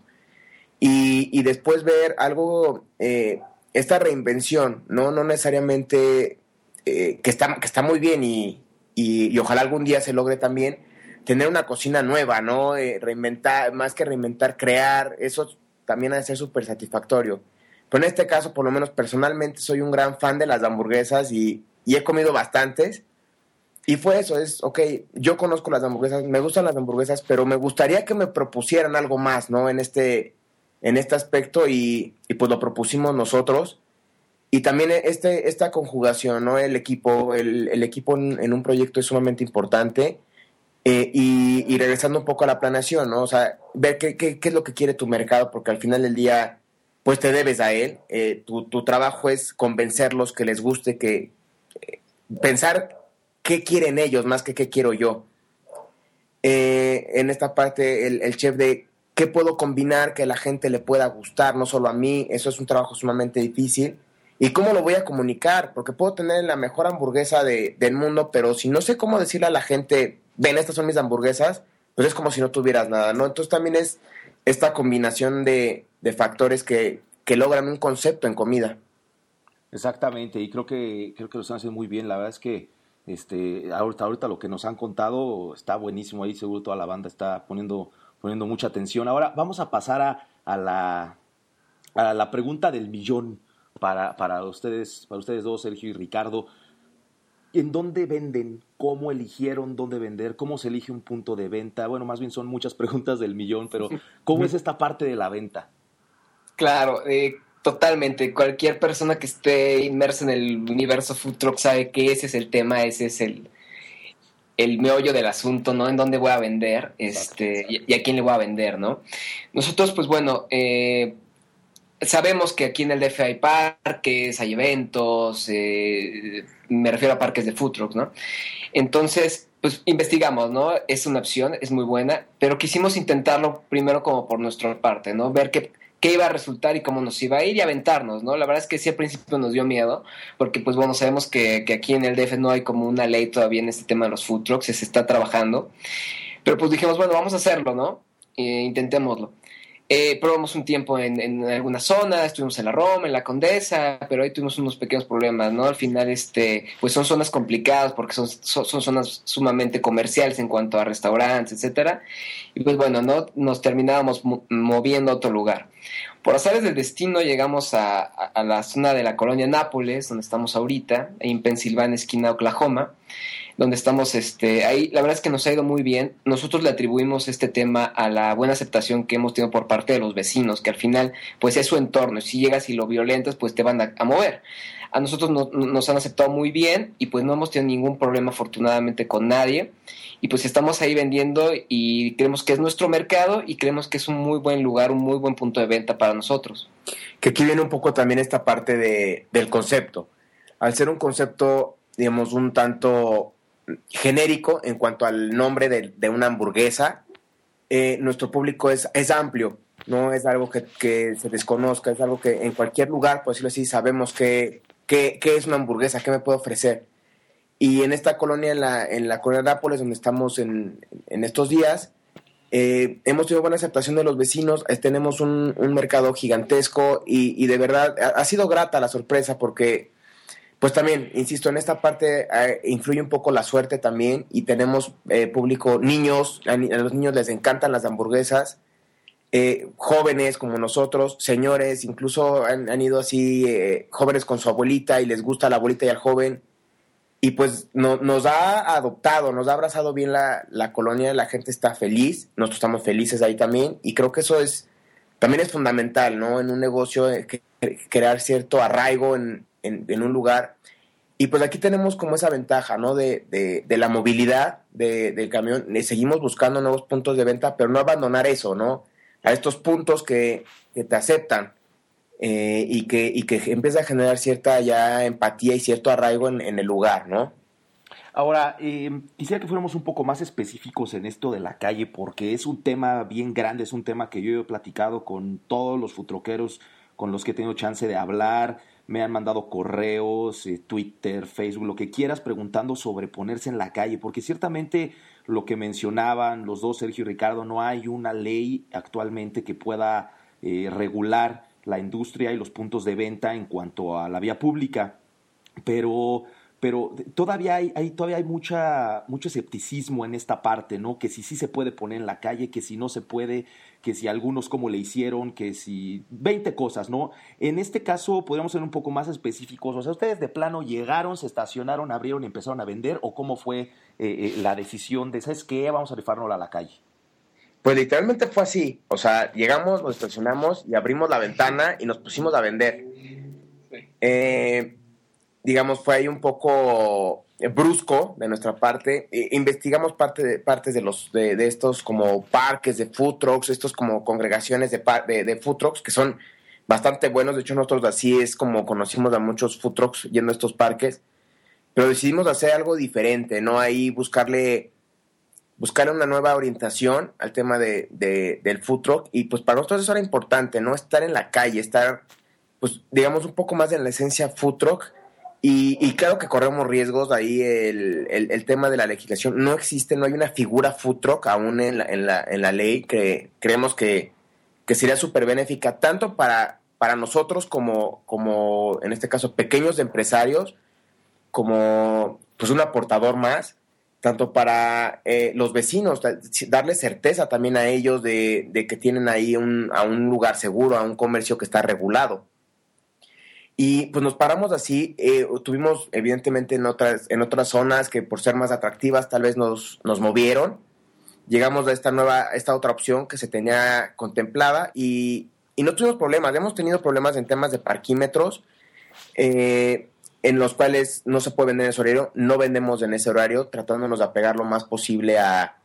y, después ver algo, eh, esta reinvención, ¿no? No necesariamente eh, que, está, que está muy bien y, y, ojalá algún día se logre también tener una cocina nueva, ¿no? Eh, reinventar, más que reinventar, crear, eso también ha de ser súper satisfactorio. Pero en este caso, por lo menos personalmente, soy un gran fan de las hamburguesas y, y he comido bastantes. Y fue eso, es, ok, yo conozco las hamburguesas, me gustan las hamburguesas, pero me gustaría que me propusieran algo más, ¿no? En este, en este aspecto y, pues lo propusimos nosotros. y también este, esta conjugación, ¿no? El equipo, el, equipo en, un proyecto es sumamente importante. Eh, y, regresando un poco a la planeación, ¿no? O sea, ver qué, qué, es lo que quiere tu mercado, porque al final del día, pues te debes a él. Eh, tu, tu, trabajo es convencerlos que les guste, que eh, pensar qué quieren ellos más que qué quiero yo. en esta parte, el, el chef de qué puedo combinar que la gente le pueda gustar, no solo a mí, eso es un trabajo sumamente difícil ¿Y cómo lo voy a comunicar? Porque puedo tener la mejor hamburguesa de, del mundo, pero si no sé cómo decirle a la gente, ven, estas son mis hamburguesas, pues es como si no tuvieras nada, ¿no? Entonces también es esta combinación de, factores que, logran un concepto en comida. Exactamente, y creo que, creo que lo están haciendo muy bien. La verdad es que este, ahorita, ahorita lo que nos han contado está buenísimo ahí, seguro toda la banda está poniendo, poniendo mucha atención. Ahora vamos a pasar a, a, la, a la pregunta del millón para, para, ustedes, para ustedes dos, Sergio y Ricardo. ¿En dónde venden? ¿Cómo eligieron dónde vender? ¿Cómo se elige un punto de venta? Bueno, más bien son muchas preguntas del millón, pero ¿cómo es esta parte de la venta? Claro, eh, totalmente. Cualquier persona que esté inmersa en el universo food truck sabe que ese es el tema, ese es el, el meollo del asunto, ¿no? En dónde voy a vender, este, y, a quién le voy a vender, ¿no? Nosotros, pues bueno, eh, sabemos que aquí en el DF hay parques, hay eventos, eh, me refiero a parques de food trucks, ¿no? Entonces, pues investigamos, ¿no? Es una opción, es muy buena, pero quisimos intentarlo primero como por nuestra parte, ¿no? Ver qué, qué iba a resultar y cómo nos iba a ir y aventarnos, ¿no? La verdad es que sí al principio nos dio miedo, porque pues bueno, sabemos que, que aquí en el DF no hay como una ley todavía en este tema de los food trucks, se está trabajando, pero pues dijimos, bueno, vamos a hacerlo, ¿no? E intentémoslo. Eh, probamos un tiempo en, en, alguna zona, estuvimos en la Roma, en la Condesa, pero ahí tuvimos unos pequeños problemas, ¿no? Al final, este, pues son zonas complicadas porque son, son, zonas sumamente comerciales en cuanto a restaurantes, etcétera. Y pues bueno, ¿no? Nos terminábamos moviendo a otro lugar. Por azares del destino llegamos a, a, la zona de la colonia Nápoles, donde estamos ahorita, en Pensilvania, esquina Oklahoma donde estamos, este, ahí la verdad es que nos ha ido muy bien. Nosotros le atribuimos este tema a la buena aceptación que hemos tenido por parte de los vecinos, que al final, pues es su entorno. Si llegas y lo violentas, pues te van a, mover. A nosotros nos han aceptado muy bien y pues no hemos tenido ningún problema afortunadamente con nadie. Y pues estamos ahí vendiendo y creemos que es nuestro mercado y creemos que es un muy buen lugar, un muy buen punto de venta para nosotros. Que aquí viene un poco también esta parte de, del concepto. Al ser un concepto, digamos, un tanto genérico en cuanto al nombre de, una hamburguesa. Eh, nuestro público es, es amplio, no es algo que, se desconozca, es algo que en cualquier lugar, por decirlo así, sabemos qué que, es una hamburguesa, qué me puede ofrecer. Y en esta colonia, en la, en la colonia de Nápoles, donde estamos en, estos días, eh, hemos tenido buena aceptación de los vecinos, eh, tenemos un, mercado gigantesco y, de verdad ha, sido grata la sorpresa porque pues también, insisto, en esta parte eh, influye un poco la suerte también y tenemos eh, público, niños, a, los niños les encantan las hamburguesas, eh, jóvenes como nosotros, señores, incluso han, ido así jóvenes con su abuelita y les gusta la abuelita y al joven. Y pues nos ha adoptado, nos ha abrazado bien la, la colonia, la gente está feliz, nosotros estamos felices ahí también y creo que eso es también es fundamental, ¿no? En un negocio, crear cierto arraigo en, en, un lugar. Y pues aquí tenemos como esa ventaja, ¿no? De, de, la movilidad del camión. Seguimos buscando nuevos puntos de venta, pero no abandonar eso, ¿no? A estos puntos que, te aceptan eh, y, que, y que empieza a generar cierta ya empatía y cierto arraigo en, el lugar, ¿no? Ahora, eh, quisiera que fuéramos un poco más específicos en esto de la calle, porque es un tema bien grande, es un tema que yo he platicado con todos los futroqueros con los que he tenido chance de hablar, me han mandado correos, eh, Twitter, Facebook, lo que quieras preguntando sobre ponerse en la calle, porque ciertamente lo que mencionaban los dos, Sergio y Ricardo, no hay una ley actualmente que pueda eh, regular la industria y los puntos de venta en cuanto a la vía pública, pero pero todavía hay, hay, todavía hay mucha, mucho escepticismo en esta parte, ¿no? Que si sí se puede poner en la calle, que si no se puede, que si algunos cómo le hicieron, que si 20 cosas, ¿no? En este caso podríamos ser un poco más específicos, o sea, ustedes de plano llegaron, se estacionaron, abrieron y empezaron a vender, o cómo fue eh, eh, la decisión de, ¿sabes qué? Vamos a rifarnos a la calle. Pues literalmente fue así, o sea, llegamos, nos estacionamos y abrimos la ventana y nos pusimos a vender eh, digamos, fue ahí un poco brusco de nuestra parte. Eh, investigamos parte de, partes de, los, de, estos como parques de food trucks, estos como congregaciones de, de, de food trucks que son bastante buenos. De hecho, nosotros así es como conocimos a muchos food trucks yendo a estos parques. Pero decidimos hacer algo diferente, ¿no? Ahí buscarle, buscarle una nueva orientación al tema de, del food truck. Y pues para nosotros eso era importante, ¿no? Estar en la calle, estar, pues digamos, un poco más en la esencia food truck. Y, claro que corremos riesgos, ahí el, el, tema de la legislación no existe, no hay una figura food truck aún en la, en la, en la ley que creemos que, que sería súper benéfica tanto para, para nosotros como, como, en este caso, pequeños empresarios, como pues un aportador más, tanto para eh, los vecinos, darle certeza también a ellos de, que tienen ahí un, a un lugar seguro, a un comercio que está regulado. Y pues nos paramos así, eh, tuvimos evidentemente en otras, en otras zonas que por ser más atractivas tal vez nos, nos movieron. Llegamos a esta nueva, esta otra opción que se tenía contemplada y, y no tuvimos problemas. Hemos tenido problemas en temas de parquímetros. Eh, en los cuales no se puede vender en ese horario, no vendemos en ese horario, tratándonos de apegar lo más posible a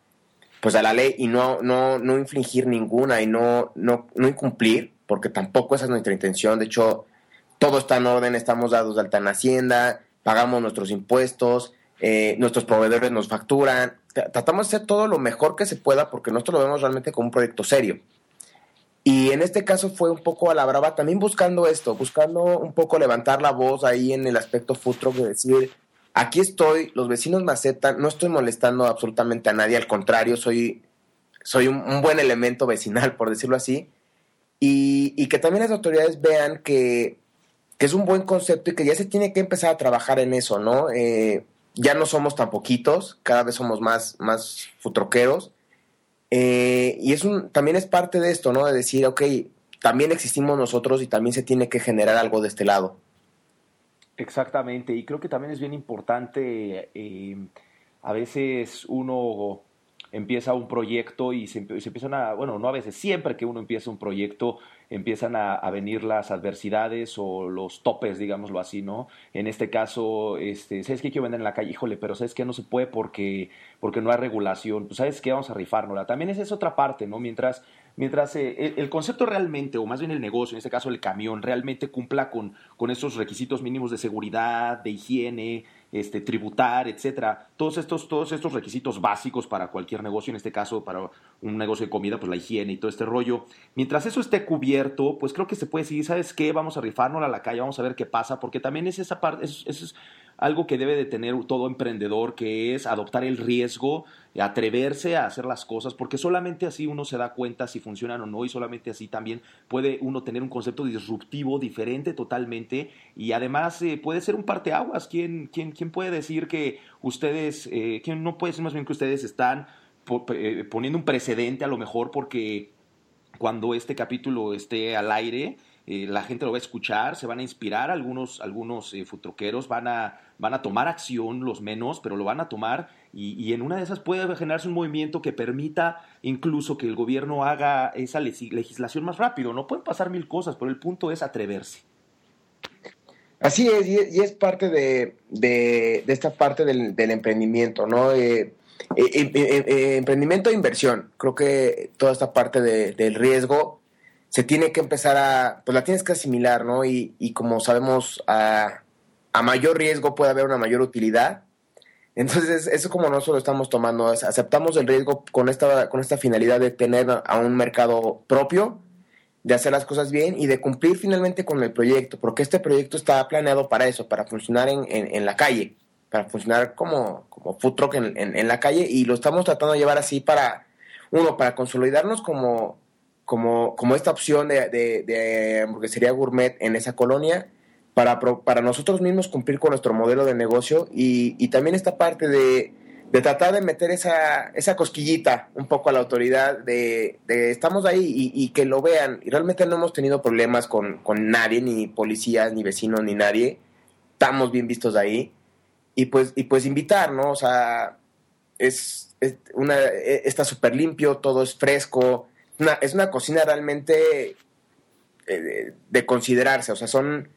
pues a la ley y no, no, no infringir ninguna y no, no, no incumplir, porque tampoco esa es nuestra intención. De hecho, todo está en orden, estamos dados de alta en Hacienda, pagamos nuestros impuestos, eh, nuestros proveedores nos facturan. Tratamos de hacer todo lo mejor que se pueda porque nosotros lo vemos realmente como un proyecto serio. Y en este caso fue un poco a la brava, también buscando esto, buscando un poco levantar la voz ahí en el aspecto futuro de decir, aquí estoy, los vecinos me aceptan, no estoy molestando absolutamente a nadie, al contrario, soy, soy un, buen elemento vecinal, por decirlo así, y, que también las autoridades vean que, que, es un buen concepto y que ya se tiene que empezar a trabajar en eso, ¿no? Eh, ya no somos tan poquitos, cada vez somos más, más futroqueros eh, y es un, también es parte de esto, ¿no? De decir, ok, también existimos nosotros y también se tiene que generar algo de este lado. Exactamente, y creo que también es bien importante, eh, a veces uno empieza un proyecto y se, se, empiezan a, bueno, no a veces, siempre que uno empieza un proyecto, empiezan a, venir las adversidades o los topes, digámoslo así, ¿no? En este caso, este, ¿sabes qué quiero vender en la calle? Híjole, pero ¿sabes qué? No se puede porque, porque no hay regulación. Pues, ¿sabes qué? Vamos a rifárnosla. También esa es otra parte, ¿no? Mientras mientras eh, el, concepto realmente, o más bien el negocio, en este caso el camión, realmente cumpla con, con esos requisitos mínimos de seguridad, de higiene, este, tributar, etcétera, todos estos, todos estos requisitos básicos para cualquier negocio, en este caso para un negocio de comida, pues la higiene y todo este rollo. Mientras eso esté cubierto, pues creo que se puede decir, ¿sabes qué? Vamos a rifarnos a la calle, vamos a ver qué pasa, porque también es esa parte, es, es algo que debe de tener todo emprendedor, que es adoptar el riesgo, atreverse a hacer las cosas, porque solamente así uno se da cuenta si funcionan o no y solamente así también puede uno tener un concepto disruptivo, diferente totalmente y además eh, puede ser un parteaguas. ¿Quién, quién, quién puede decir que ustedes, eh, quién no puede decir más bien que ustedes están eh, poniendo un precedente a lo mejor porque cuando este capítulo esté al aire, eh, la gente lo va a escuchar, se van a inspirar, algunos, algunos eh, futroqueros van a, van a tomar acción, los menos, pero lo van a tomar y, en una de esas puede generarse un movimiento que permita incluso que el gobierno haga esa legislación más rápido. No pueden pasar mil cosas, pero el punto es atreverse. Así es, y es parte de, de, esta parte del, emprendimiento, ¿no? Eh, emprendimiento e inversión. Creo que toda esta parte del riesgo se tiene que empezar a, pues la tienes que asimilar, ¿no? Y, y como sabemos, a, a, mayor riesgo puede haber una mayor utilidad. Entonces, eso como nosotros lo estamos tomando, aceptamos el riesgo con esta, con esta finalidad de tener a un mercado propio, de hacer las cosas bien y de cumplir finalmente con el proyecto, porque este proyecto está planeado para eso, para funcionar en, en, la calle, para funcionar como, como food truck en, en, la calle y lo estamos tratando de llevar así para, uno, para consolidarnos como, como, como esta opción de, de, hamburguesería gourmet en esa colonia para, para nosotros mismos cumplir con nuestro modelo de negocio y, y también esta parte de, de, tratar de meter esa, esa cosquillita un poco a la autoridad de, de estamos ahí y, y, que lo vean. Y realmente no hemos tenido problemas con, con, nadie, ni policías, ni vecinos, ni nadie. Estamos bien vistos ahí. Y pues, y pues invitar, ¿no? O sea, es, es una, e, está súper limpio, todo es fresco es una cocina realmente eh, de, considerarse, o sea, son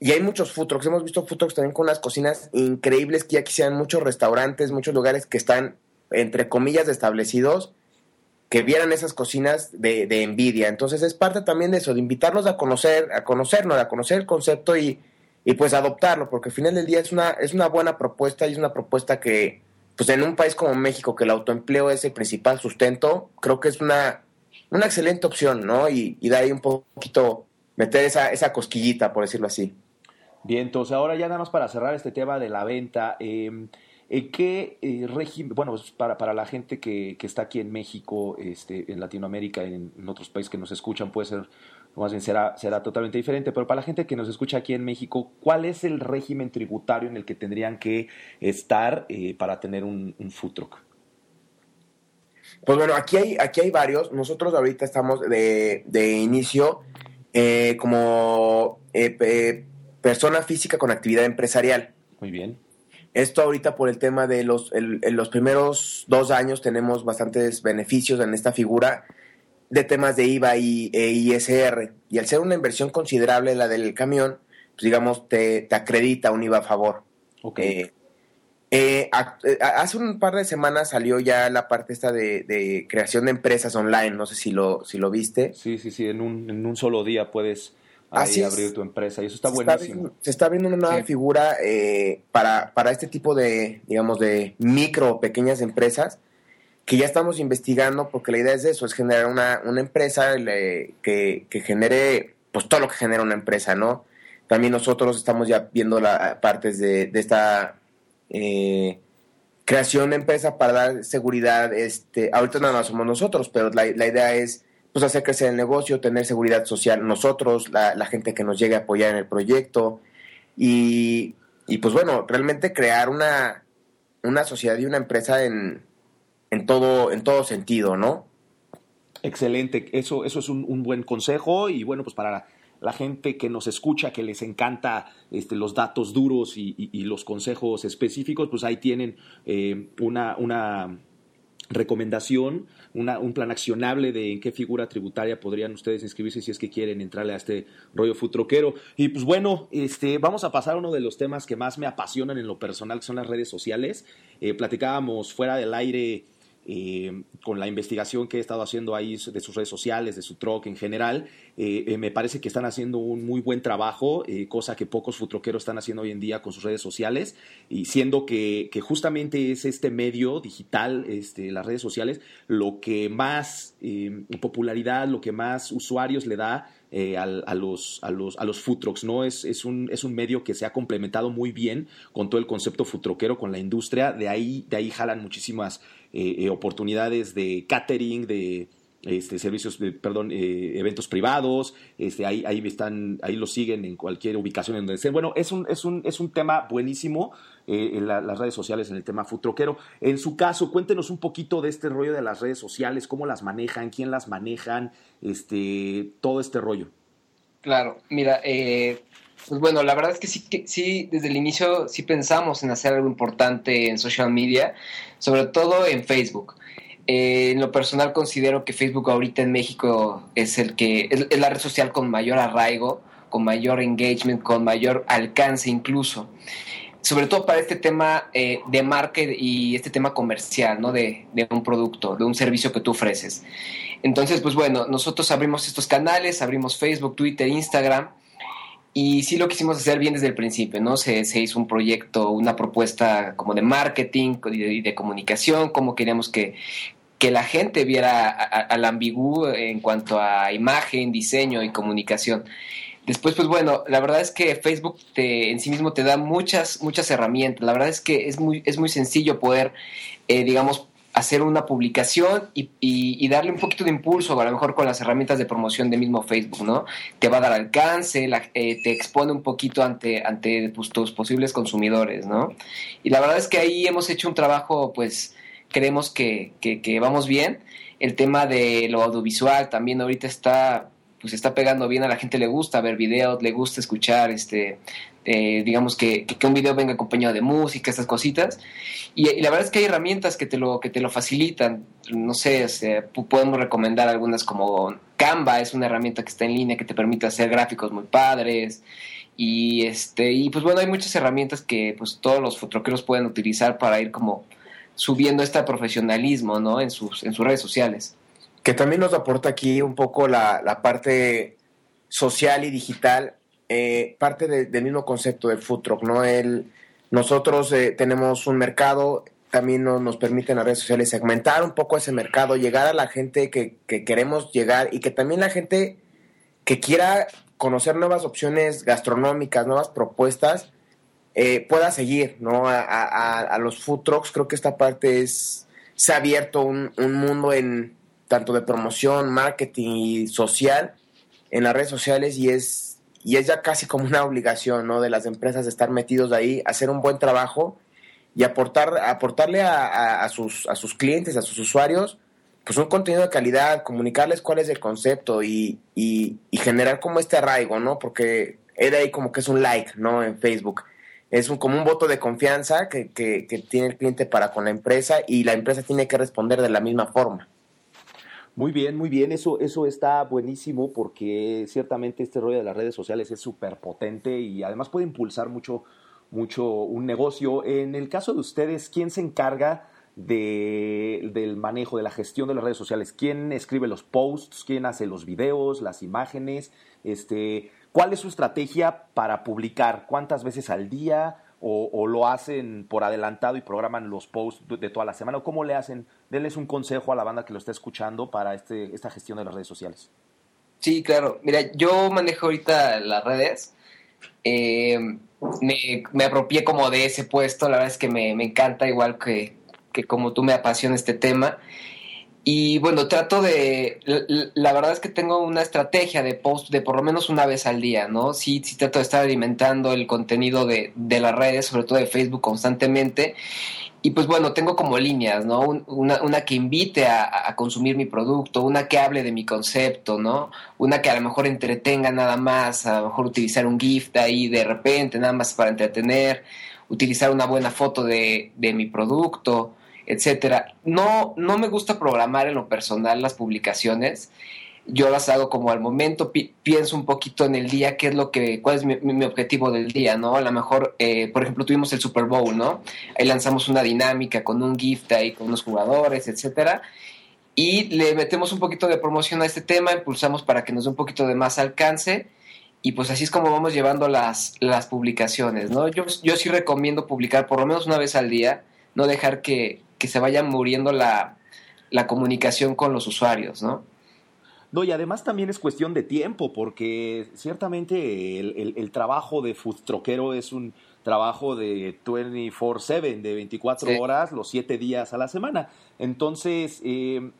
y hay muchos food. Hemos visto food también con unas cocinas increíbles que ya quisieran muchos restaurantes, muchos lugares que están, entre comillas, establecidos, que vieran esas cocinas de, de envidia. Entonces es parte también de eso, de invitarlos a conocer, a conocernos, a conocer el concepto y, y pues adoptarlo, porque al final del día es una, es una buena propuesta y es una propuesta que, pues en un país como México, que el autoempleo es el principal sustento, creo que es una, una excelente opción, ¿no? Y, y de ahí un poquito meter esa, esa cosquillita, por decirlo así. Bien, entonces ahora ya nada más para cerrar este tema de la venta, eh, ¿en qué eh, régimen, bueno, pues para, la gente que, que, está aquí en México, este, en Latinoamérica, en, en, otros países que nos escuchan, puede ser, más bien será, será totalmente diferente, pero para la gente que nos escucha aquí en México, ¿cuál es el régimen tributario en el que tendrían que estar eh, para tener un, un food truck? Pues bueno, aquí hay, aquí hay varios. Nosotros ahorita estamos de, de inicio eh, como eh, persona física con actividad empresarial. Muy bien. Esto ahorita por el tema de los, el, en los primeros dos años tenemos bastantes beneficios en esta figura de temas de IVA y e ISR. Y al ser una inversión considerable la del camión, pues digamos, te, te acredita un IVA a favor. Ok. Eh, eh, a, a, hace un par de semanas salió ya la parte esta de, de, creación de empresas online, no sé si lo, si lo viste. Sí, sí, sí, en un, en un solo día puedes ahí abrir tu empresa y eso está se buenísimo. Está, se está viendo una nueva sí. figura eh, para, para este tipo de, digamos, de micro o pequeñas empresas que ya estamos investigando porque la idea es eso, es generar una, una empresa le, que, que genere pues todo lo que genera una empresa, ¿no? También nosotros estamos ya viendo la partes de, de esta eh, creación de empresa para dar seguridad, este, ahorita nada más somos nosotros, pero la, la idea es pues hacer crecer el negocio, tener seguridad social nosotros, la, gente que nos llegue a apoyar en el proyecto y, y pues bueno, realmente crear una, una sociedad y una empresa en, en, todo, en todo sentido, ¿no? Excelente, eso, eso es un, un buen consejo y bueno, pues para la gente que nos escucha, que les encanta este, los datos duros y, los consejos específicos, pues ahí tienen eh, una, una recomendación, un plan accionable de en qué figura tributaria podrían ustedes inscribirse si es que quieren entrarle a este rollo futroquero. Y pues bueno, este, vamos a pasar a uno de los temas que más me apasionan en lo personal, que son las redes sociales. Eh, platicábamos fuera del aire eh, con la investigación que he estado haciendo ahí de sus redes sociales, de su truck en general, eh, eh, me parece que están haciendo un muy buen trabajo, eh, cosa que pocos futroqueros están haciendo hoy en día con sus redes sociales, y siendo que, justamente es este medio digital, este, las redes sociales, lo que más popularidad, lo que más usuarios le da eh, a, los, a, los, a los ¿no? Es, es, un, es un medio que se ha complementado muy bien con todo el concepto futroquero, con la industria, de ahí, de ahí jalan muchísimas oportunidades de catering, de este, servicios, de, perdón, eh, eventos privados, este, ahí, ahí están, ahí lo siguen en cualquier ubicación en donde estén. Bueno, es un, es un, es un tema buenísimo eh, en la, las redes sociales, en el tema futroquero. En su caso, cuéntenos un poquito de este rollo de las redes sociales, cómo las manejan, quién las manejan, este, todo este rollo. Claro, mira, eh, pues bueno, la verdad es que sí, que sí, desde el inicio sí pensamos en hacer algo importante en social media, sobre todo en Facebook. Eh, en lo personal considero que Facebook ahorita en México es el que es, la red social con mayor arraigo, con mayor engagement, con mayor alcance incluso. Sobre todo para este tema eh, de market y este tema comercial, ¿no? De, de, un producto, de un servicio que tú ofreces. Entonces, pues bueno, nosotros abrimos estos canales, abrimos Facebook, Twitter, Instagram y sí lo quisimos hacer bien desde el principio, ¿no? Se, se hizo un proyecto, una propuesta como de marketing y de, comunicación, cómo queríamos que, que la gente viera al ambigú en cuanto a imagen, diseño y comunicación. Después, pues bueno, la verdad es que Facebook te, en sí mismo te da muchas, muchas herramientas. La verdad es que es muy, es muy sencillo poder, eh, digamos, hacer una publicación y, y, y, darle un poquito de impulso, a lo mejor con las herramientas de promoción de mismo Facebook, ¿no? Te va a dar alcance, la, eh, te expone un poquito ante, ante pues, tus posibles consumidores, ¿no? Y la verdad es que ahí hemos hecho un trabajo, pues, creemos que, que, que vamos bien. El tema de lo audiovisual también ahorita está pues está pegando bien, a la gente le gusta ver videos, le gusta escuchar, este, eh, digamos que, que, un video venga acompañado de música, estas cositas. Y, la verdad es que hay herramientas que te lo, que te lo facilitan. No sé, podemos recomendar algunas como Canva, es una herramienta que está en línea que te permite hacer gráficos muy padres. Y este, y pues bueno, hay muchas herramientas que pues todos los fotroqueros pueden utilizar para ir como subiendo este profesionalismo, ¿no? En sus, en sus redes sociales. Que también nos aporta aquí un poco la, la parte social y digital, eh, parte de, del mismo concepto del food truck, ¿no? El, nosotros eh, tenemos un mercado, también nos, nos permiten las redes sociales segmentar un poco ese mercado, llegar a la gente que, que queremos llegar y que también la gente que quiera conocer nuevas opciones gastronómicas, nuevas propuestas, eh, pueda seguir ¿no? A, los food trucks. Creo que esta parte es, se ha abierto un, un, mundo en tanto de promoción, marketing y social en las redes sociales y es, y es ya casi como una obligación ¿no? de las empresas estar metidos ahí, hacer un buen trabajo y aportar, aportarle a, a, sus, a sus clientes, a sus usuarios, pues un contenido de calidad, comunicarles cuál es el concepto y, y, y generar como este arraigo, ¿no? Porque de ahí como que es un like, ¿no? En Facebook. Es un, como un voto de confianza que, que tiene el cliente para con la empresa y la empresa tiene que responder de la misma forma. Muy bien, muy bien. Eso, eso está buenísimo porque ciertamente este rollo de las redes sociales es súper potente y además puede impulsar mucho, mucho un negocio. En el caso de ustedes, ¿quién se encarga de, del manejo, de la gestión de las redes sociales. ¿Quién escribe los posts? ¿Quién hace los videos, las imágenes? Este, ¿Cuál es su estrategia para publicar? ¿Cuántas veces al día? O, lo hacen por adelantado y programan los posts de, de toda la semana? ¿O cómo le hacen? Denles un consejo a la banda que lo está escuchando para este, esta gestión de las redes sociales. Sí, claro. Mira, yo manejo ahorita las redes. Eh, me, me, apropié como de ese puesto. La verdad es que me, me encanta, igual que, que como tú me apasiona este tema. Y bueno, trato de, la verdad es que tengo una estrategia de post de por lo menos una vez al día, ¿no? Sí, sí trato de estar alimentando el contenido de, de las redes, sobre todo de Facebook constantemente. Y pues bueno, tengo como líneas, ¿no? Una, que invite a, a, consumir mi producto, una que hable de mi concepto, ¿no? Una que a lo mejor entretenga nada más, a lo mejor utilizar un gift ahí de repente, nada más para entretener, utilizar una buena foto de, de mi producto etcétera. No, no me gusta programar en lo personal las publicaciones. Yo las hago como al momento, pi pienso un poquito en el día, qué es lo que, cuál es mi, mi objetivo del día, ¿no? A lo mejor, eh, por ejemplo, tuvimos el Super Bowl, ¿no? Ahí lanzamos una dinámica con un gift ahí, con unos jugadores, etcétera. Y le metemos un poquito de promoción a este tema, impulsamos para que nos dé un poquito de más alcance. Y pues así es como vamos llevando las, las publicaciones, ¿no? Yo, yo sí recomiendo publicar por lo menos una vez al día, no dejar que, que se vaya muriendo la, la, comunicación con los usuarios, ¿no? No, y además también es cuestión de tiempo, porque ciertamente el, el, el trabajo de food troquero es un trabajo de 24/7, de 24 sí. horas, los 7 días a la semana. Entonces, eh,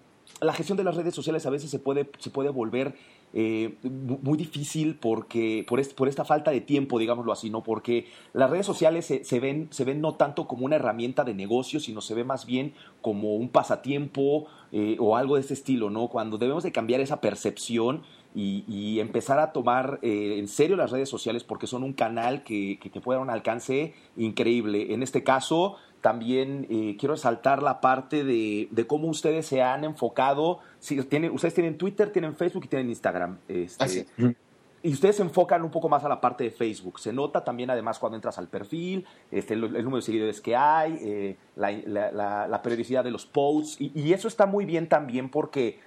la gestión de las redes sociales a veces se puede, se puede volver eh, muy difícil porque por, este, por, esta falta de tiempo, digámoslo así, ¿no? Porque las redes sociales se, ven, se ven no tanto como una herramienta de negocio, sino se ve más bien como un pasatiempo eh, o algo de ese estilo, ¿no? Cuando debemos de cambiar esa percepción y, y empezar a tomar eh, en serio las redes sociales porque son un canal que, que te puede dar un alcance increíble. En este caso, también eh, quiero resaltar la parte de, de, cómo ustedes se han enfocado. Si tienen, ustedes tienen Twitter, tienen Facebook y tienen Instagram. Este, Así. Y ustedes se enfocan un poco más a la parte de Facebook. Se nota también, además, cuando entras al perfil, este, el, el número de seguidores que hay, eh, la, la, la, la, periodicidad de los posts. Y, y, eso está muy bien también porque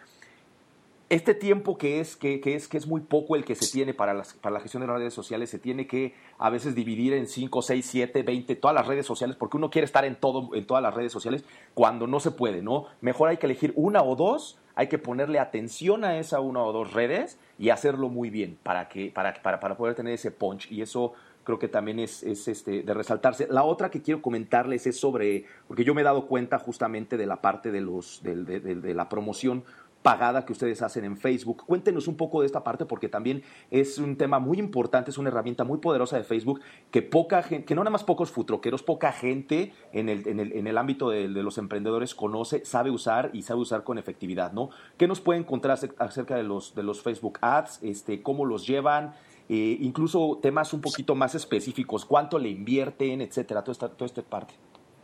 este tiempo que es, que, que, es, que es muy poco el que se tiene para, las, para la gestión de las redes sociales, se tiene que a veces dividir en 5, 6, 7, 20, todas las redes sociales, porque uno quiere estar en, todo, en todas las redes sociales cuando no se puede, ¿no? Mejor hay que elegir una o dos, hay que ponerle atención a esa una o dos redes y hacerlo muy bien para, que, para, para, para poder tener ese punch. Y eso creo que también es, es este, de resaltarse. La otra que quiero comentarles es sobre, porque yo me he dado cuenta justamente de la parte de, los, de, de, de, de la promoción pagada que ustedes hacen en Facebook. Cuéntenos un poco de esta parte porque también es un tema muy importante, es una herramienta muy poderosa de Facebook que poca gente, que no nada más pocos futroqueros, poca gente en el, en el, en el ámbito de, los emprendedores conoce, sabe usar y sabe usar con efectividad, ¿no? ¿Qué nos pueden encontrar acerca de los, de los Facebook Ads? Este, ¿Cómo los llevan? Eh, incluso temas un poquito más específicos, cuánto le invierten, etcétera, toda esta, toda esta parte.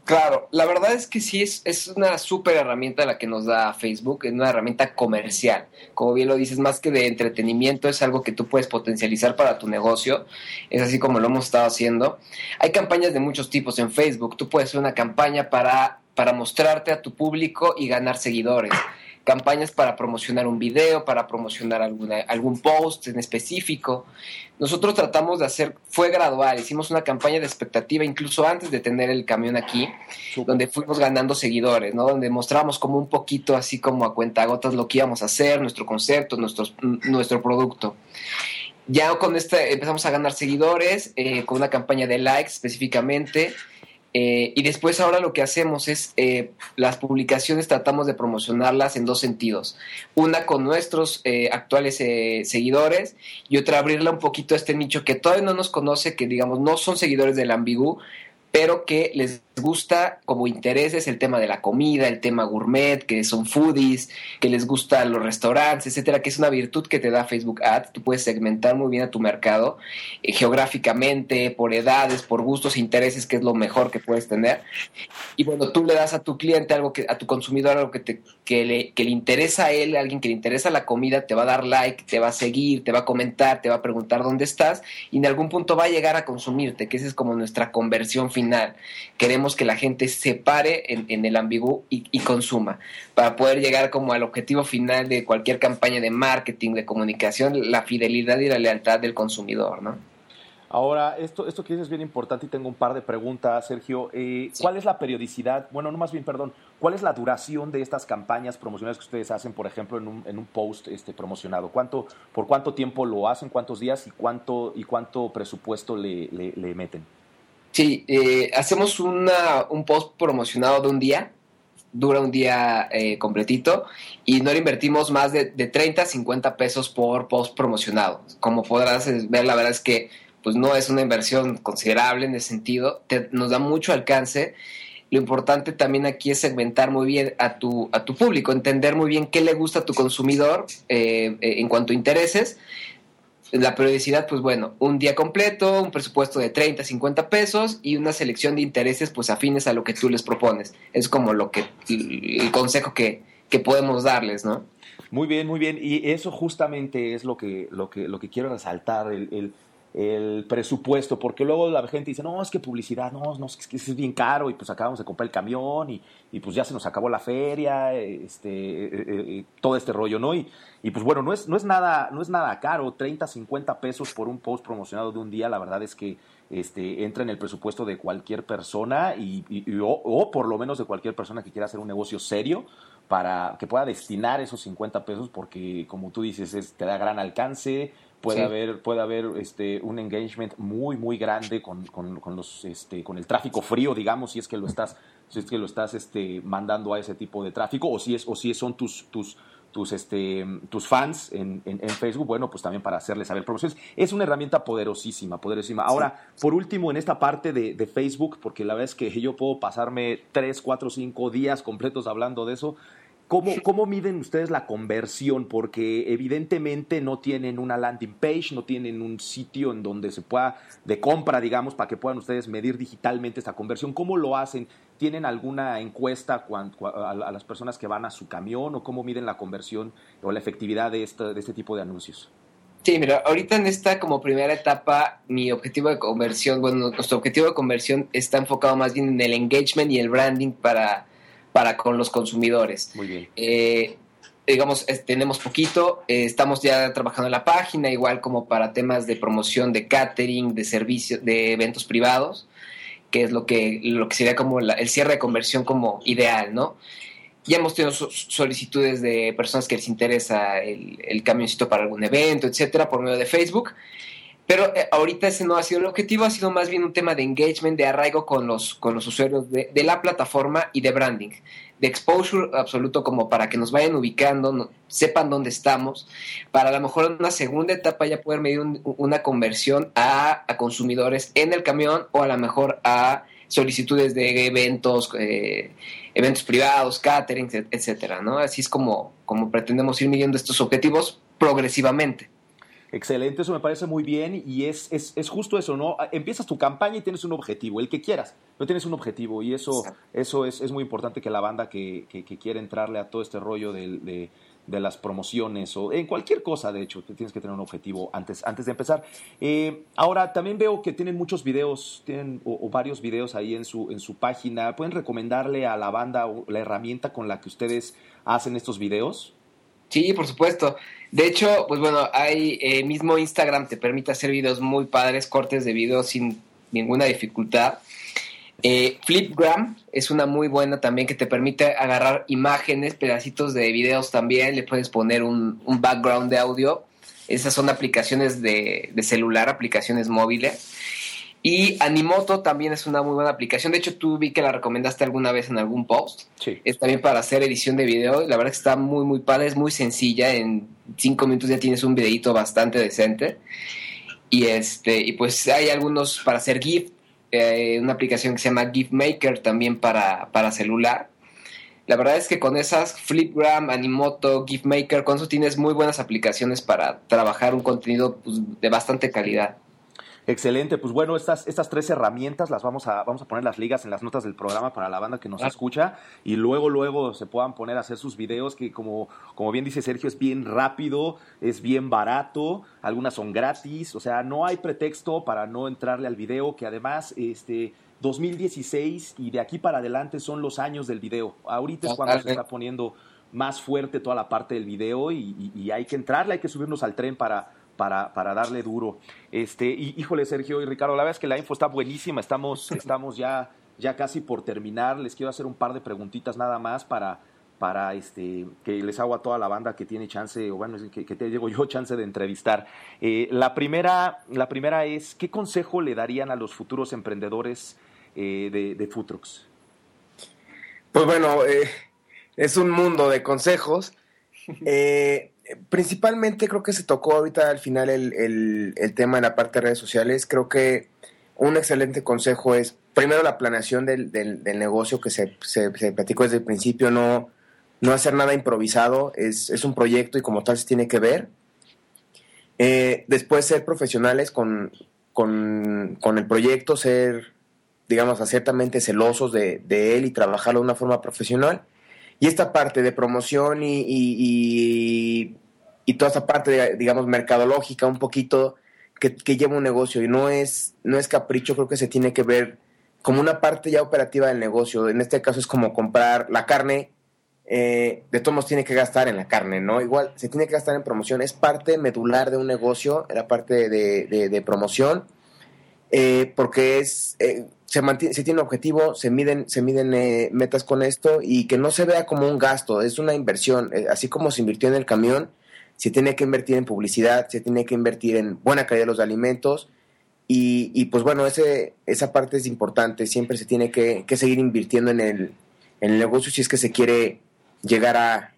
Claro, la verdad es que sí es, es una súper herramienta la que nos da Facebook, es una herramienta comercial. Como bien lo dices, más que de entretenimiento, es algo que tú puedes potencializar para tu negocio. Es así como lo hemos estado haciendo. Hay campañas de muchos tipos en Facebook. Tú puedes hacer una campaña para, para mostrarte a tu público y ganar seguidores campañas para promocionar un video, para promocionar alguna, algún post en específico. Nosotros tratamos de hacer, fue gradual, hicimos una campaña de expectativa incluso antes de tener el camión aquí, donde fuimos ganando seguidores, ¿no? Donde mostramos como un poquito así como a cuentagotas lo que íbamos a hacer, nuestro concepto, nuestros, nuestro producto. Ya con este empezamos a ganar seguidores, eh, con una campaña de likes específicamente, eh, y después ahora lo que hacemos es eh, las publicaciones tratamos de promocionarlas en dos sentidos. Una con nuestros eh, actuales seguidores y otra abrirla un poquito a este nicho que todavía no nos conoce, que digamos no son seguidores del Ambigu, pero que les gusta como intereses el tema de la comida, el tema gourmet, que son foodies, que les gustan los restaurantes, etcétera, que es una virtud que te da Facebook Ads. Tú puedes segmentar muy bien a tu mercado eh, geográficamente, por edades, por gustos, intereses, que es lo mejor que puedes tener. Y bueno, tú le das a tu cliente algo que, a tu consumidor algo que, te, que, le, que le interesa a él, a alguien que le interesa la comida, te va a dar like, te va a seguir, te va a comentar, te va a preguntar dónde estás y en algún punto va a llegar a consumirte, que esa es como nuestra conversión final Queremos que la gente se pare en, el ambiguo y, consuma para poder llegar como al objetivo final de cualquier campaña de marketing, de comunicación, la fidelidad y la lealtad del consumidor, ¿no? Ahora, esto, esto que dices es bien importante y tengo un par de preguntas, Sergio. Eh, ¿Cuál es la periodicidad? Bueno, no más bien, perdón. ¿Cuál es la duración de estas campañas promocionales que ustedes hacen, por ejemplo, en un, en un post este, promocionado? ¿Cuánto, ¿Por cuánto tiempo lo hacen? ¿Cuántos días? ¿Y cuánto, y cuánto presupuesto le, le meten? Sí, eh, hacemos una, un post promocionado de un día, dura un día eh, completito y no le invertimos más de, de 30 a 50 pesos por post promocionado. Como podrás ver, la verdad es que pues no es una inversión considerable en ese sentido, nos da mucho alcance. Lo importante también aquí es segmentar muy bien a tu, a tu público, entender muy bien qué le gusta a tu consumidor eh, en cuanto a intereses la periodicidad, pues bueno, un día completo, un presupuesto de 30, 50 pesos y una selección de intereses pues afines a lo que tú les propones. Es como lo que el consejo que, que podemos darles, ¿no? Muy bien, muy bien. Y eso justamente es lo que, lo que, lo que quiero resaltar, el, el, el presupuesto, porque luego la gente dice, no, es que publicidad, no, no, es que es bien caro y pues acabamos de comprar el camión y, y pues ya se nos acabó la feria, este, eh, eh, eh, todo este rollo, ¿no? Y, y, pues bueno, no es, no, es nada, no es nada caro, 30, 50 pesos por un post promocionado de un día, la verdad es que este, entra en el presupuesto de cualquier persona y, o, por lo menos de cualquier persona que quiera hacer un negocio serio para que pueda destinar esos 50 pesos porque como tú dices es, te da gran alcance puede haber puede haber este un engagement muy muy grande con, con, con, los este con el tráfico frío digamos si es que lo estás si es que lo estás este mandando a ese tipo de tráfico o si es o si son tus tus tus, este, tus fans en, en, Facebook, bueno, pues también para hacerles saber promociones. Es una herramienta poderosísima, poderosísima. Ahora, por último, en esta parte de, de, Facebook, porque la verdad es que yo puedo pasarme tres, cuatro, cinco días completos hablando de eso, ¿Cómo, ¿Cómo, miden ustedes la conversión? Porque evidentemente no tienen una landing page, no tienen un sitio en donde se pueda, de compra, digamos, para que puedan ustedes medir digitalmente esta conversión. ¿Cómo lo hacen? ¿Tienen alguna encuesta a las personas que van a su camión o cómo miden la conversión o la efectividad de este, de este tipo de anuncios? Sí, mira, ahorita en esta como primera etapa, mi objetivo de conversión, bueno, nuestro objetivo de conversión está enfocado más bien en el engagement y el branding para para con los consumidores. Muy bien. Eh, digamos, tenemos poquito, eh, estamos ya trabajando en la página, igual como para temas de promoción de catering, de servicios, de eventos privados, que es lo que, lo que sería como el cierre de conversión como ideal, ¿no? Ya hemos tenido solicitudes de personas que les interesa el, el camioncito para algún evento, etcétera, por medio de Facebook. Pero eh, ahorita ese no ha sido el objetivo, ha sido más bien un tema de engagement, de arraigo con los, con los usuarios de, la plataforma y de branding, de exposure absoluto como para que nos vayan ubicando, sepan dónde estamos, para a lo mejor en una segunda etapa ya poder medir una conversión a, consumidores en el camión o a lo mejor a solicitudes de eventos, eh, eventos privados, catering, etcétera, ¿no? Así es como, como pretendemos ir midiendo estos objetivos progresivamente. Excelente, eso me parece muy bien y es, es, es, justo eso, ¿no? Empiezas tu campaña y tienes un objetivo, el que quieras, no tienes un objetivo y eso, eso es, es, muy importante que la banda que, que, quiere entrarle a todo este rollo de, de, las promociones o en cualquier cosa, de hecho, tienes que tener un objetivo antes, antes de empezar. Eh, ahora, también veo que tienen muchos videos, tienen o, varios videos ahí en su, en su página. ¿Pueden recomendarle a la banda la herramienta con la que ustedes hacen estos videos? Sí, por supuesto. De hecho, pues bueno, hay eh, mismo Instagram te permite hacer videos muy padres, cortes de videos sin ninguna dificultad. Eh, Flipgram es una muy buena también que te permite agarrar imágenes, pedacitos de videos también, le puedes poner un, background de audio. Esas son aplicaciones de, de celular, aplicaciones móviles. Y Animoto también es una muy buena aplicación. De hecho, tú vi que la recomendaste alguna vez en algún post. Sí. Es también para hacer edición de video. La verdad que está muy, muy padre. Es muy sencilla. En cinco minutos ya tienes un videito bastante decente. Y este, y pues hay algunos para hacer GIF. Eh, una aplicación que se llama GIF Maker también para, para celular. La verdad es que con esas, Flipgram, Animoto, GIF Maker, con eso tienes muy buenas aplicaciones para trabajar un contenido pues, de bastante calidad. Excelente, pues bueno, estas, estas tres herramientas las vamos a, vamos a poner las ligas en las notas del programa para la banda que nos escucha y luego, luego se puedan poner a hacer sus videos que como, como bien dice Sergio es bien rápido, es bien barato, algunas son gratis, o sea, no hay pretexto para no entrarle al video que además, este... 2016 y de aquí para adelante son los años del video. Ahorita es cuando se está poniendo más fuerte toda la parte del video y hay que entrarle, hay que subirnos al tren para, para, para darle duro. Este, y, híjole, Sergio y Ricardo, la verdad es que la info está buenísima, estamos, estamos ya, ya casi por terminar. Les quiero hacer un par de preguntitas nada más para, para este, que les hago a toda la banda que tiene chance, o bueno, que, que te llego yo chance de entrevistar. Eh, la, primera, la primera es, ¿qué consejo le darían a los futuros emprendedores eh, de, de Futrox? Pues bueno, eh, es un mundo de consejos. Eh, principalmente creo que se tocó ahorita al final el, tema en la parte de redes sociales. Creo que un excelente consejo es, primero, la planeación del, negocio que se, se, platicó desde el principio, no, no hacer nada improvisado, es, un proyecto y como tal se tiene que ver. Eh, después, ser profesionales con, con, el proyecto, ser, digamos, ciertamente celosos de él y trabajarlo de una forma profesional. Y esta parte de promoción y, y, y, toda esta parte, digamos, mercadológica, un poquito que, lleva un negocio y no es, no es capricho, creo que se tiene que ver como una parte ya operativa del negocio. En este caso es como comprar la carne, eh, de todos modos tiene que gastar en la carne, ¿no? Igual se tiene que gastar en promoción, es parte medular de un negocio, la parte de, de, promoción, eh, porque es, eh, se, mantiene, se tiene objetivo, se miden, se miden eh, metas con esto y que no se vea como un gasto, es una inversión. Eh, así como se invirtió en el camión, se tiene que invertir en publicidad, se tiene que invertir en buena calidad de los alimentos y, pues bueno, ese, esa parte es importante, siempre se tiene que, seguir invirtiendo en el, en el negocio si es que se quiere llegar a,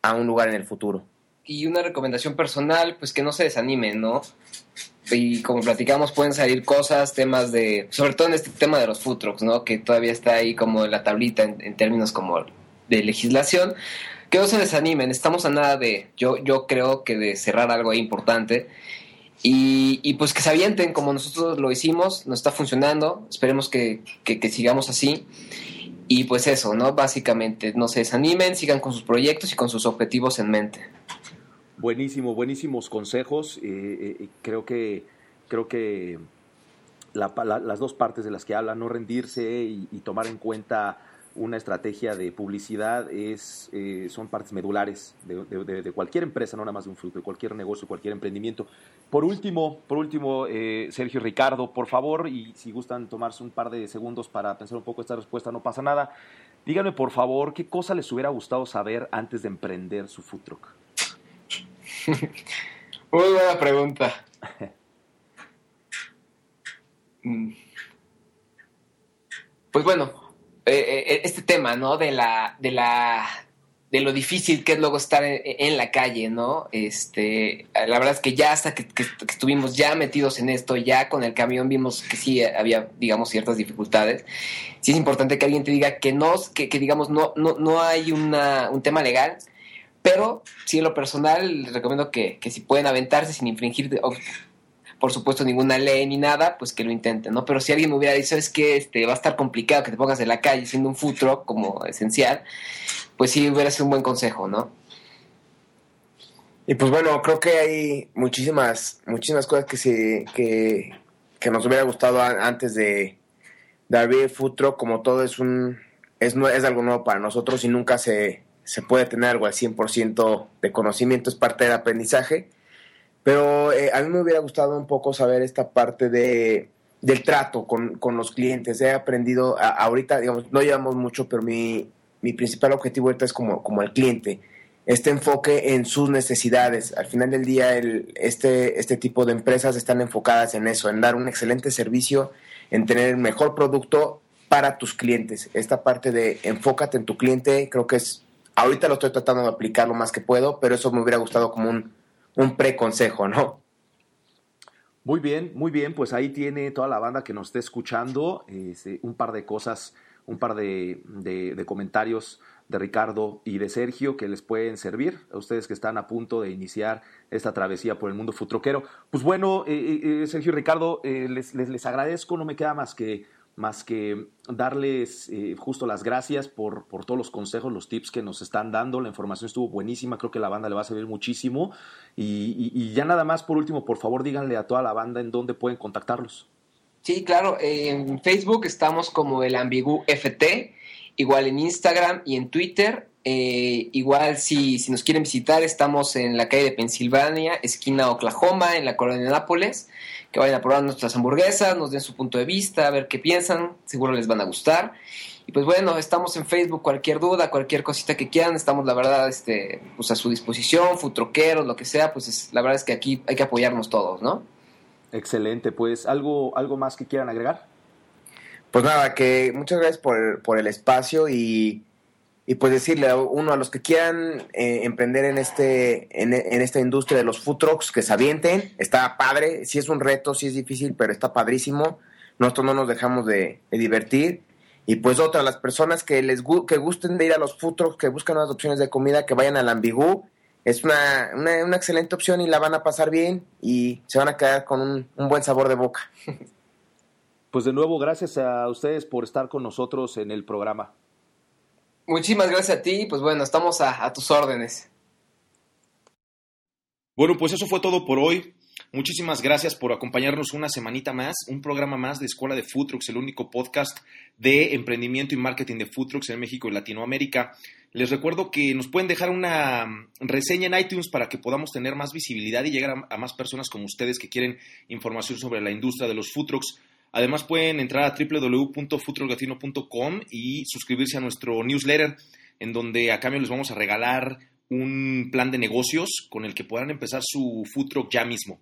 a un lugar en el futuro. Y una recomendación personal, pues que no se desanimen, ¿no? Y como platicamos pueden salir cosas, temas de, sobre todo en este tema de los food trucks, ¿no? Que todavía está ahí como en la tablita en, términos como de legislación. Que no se desanimen, estamos a nada de, yo, yo creo que de cerrar algo ahí importante. Y, y, pues que se avienten como nosotros lo hicimos, nos está funcionando, esperemos que, que, que, sigamos así. Y pues eso, ¿no? Básicamente, no se desanimen, sigan con sus proyectos y con sus objetivos en mente. Buenísimo, buenísimos consejos. Eh, eh, creo que, creo que las dos partes de las que habla, no rendirse y, tomar en cuenta una estrategia de publicidad es, eh, son partes medulares de, cualquier empresa, no nada más de un fruto, de cualquier negocio, cualquier emprendimiento. Por último, por último Sergio y Ricardo, por favor, y si gustan tomarse un par de segundos para pensar un poco esta respuesta, no pasa nada. Díganme, por favor, qué cosa les hubiera gustado saber antes de emprender su food truck. Muy buena pregunta. Mm. Pues bueno, eh, eh, este tema, ¿no? De la, de la, de lo difícil que es luego estar en, la calle, ¿no? Este, la verdad es que ya hasta que, estuvimos ya metidos en esto, ya con el camión vimos que sí había, digamos, ciertas dificultades. Sí es importante que alguien te diga que no, que, digamos, no, no, no hay una, un tema legal, Pero sí, en lo personal, les recomiendo que, que si pueden aventarse sin infringir, por supuesto, ninguna ley ni nada, pues que lo intenten, ¿no? Pero si alguien me hubiera dicho, es que este, va a estar complicado que te pongas en la calle siendo un futuro como esencial, pues sí hubiera sido un buen consejo, ¿no? Y pues bueno, creo que hay muchísimas, muchísimas cosas que, se, que, que nos hubiera gustado antes de, de abrir Food Truck, como todo es un es, es algo nuevo para nosotros y nunca se, se puede tener algo al 100% de conocimiento, es parte del aprendizaje. Pero eh, a mí me hubiera gustado un poco saber esta parte de, del trato con, con los clientes. He aprendido, ahorita, digamos, no llevamos mucho, pero mi, mi principal objetivo ahorita es como, como el cliente este enfoque en sus necesidades. Al final del día, el, este, este tipo de empresas están enfocadas en eso, en dar un excelente servicio, en tener el mejor producto para tus clientes. Esta parte de enfócate en tu cliente, creo que es, ahorita lo estoy tratando de aplicar lo más que puedo, pero eso me hubiera gustado como un, un pre-consejo, ¿no? Muy bien, muy bien, pues ahí tiene toda la banda que nos esté escuchando, este, un par de cosas, un par de, de comentarios de Ricardo y de Sergio que les pueden servir a ustedes que están a punto de iniciar esta travesía por el mundo futroquero. Pues bueno, eh, eh, eh, Sergio y Ricardo, les, les, agradezco, no me queda más que, más que darles justo las gracias por, por todos los consejos, los tips que nos están dando. La información estuvo buenísima, creo que la banda le va a servir muchísimo. Y, y ya nada más, por último, por favor, díganle a toda la banda en dónde pueden contactarlos. Sí, claro, en Facebook estamos como el Ambigu FT igual en Instagram y en Twitter. Eh, igual si, si, nos quieren visitar, estamos en la calle de Pensilvania, esquina Oklahoma, en la colonia de Nápoles. Que vayan a probar nuestras hamburguesas, nos den su punto de vista, a ver qué piensan, seguro les van a gustar. Y pues bueno, estamos en Facebook, cualquier duda, cualquier cosita que quieran, estamos la verdad este, pues a su disposición, futroqueros, lo que sea, pues la verdad es que aquí hay que apoyarnos todos, ¿no? Excelente, pues algo, algo más que quieran agregar. Pues nada, que muchas gracias por, por el espacio y, y, pues decirle a uno, a los que quieran eh, emprender en, este, en, esta industria de los food trucks, que se avienten, está padre, sí es un reto, sí es difícil, pero está padrísimo, nosotros no nos dejamos de, divertir. Y pues otra, las personas que les que gusten de ir a los food trucks, que buscan unas opciones de comida, que vayan al Ambigú, es una, una, una, excelente opción y la van a pasar bien y se van a quedar con un buen sabor de boca. Pues de nuevo, gracias a ustedes por estar con nosotros en el programa. Muchísimas gracias a ti, pues bueno, estamos a, tus órdenes. Bueno, pues eso fue todo por hoy. Muchísimas gracias por acompañarnos una semanita más, un programa más de Escuela de Food el único podcast de emprendimiento y marketing de Food en México y Latinoamérica. Les recuerdo que nos pueden dejar una reseña en iTunes para que podamos tener más visibilidad y llegar a, más personas como ustedes que quieren información sobre la industria de los food. Además pueden entrar a www.futrolgatino.com y suscribirse a nuestro newsletter, en donde a cambio les vamos a regalar un plan de negocios con el que puedan empezar su food ya mismo.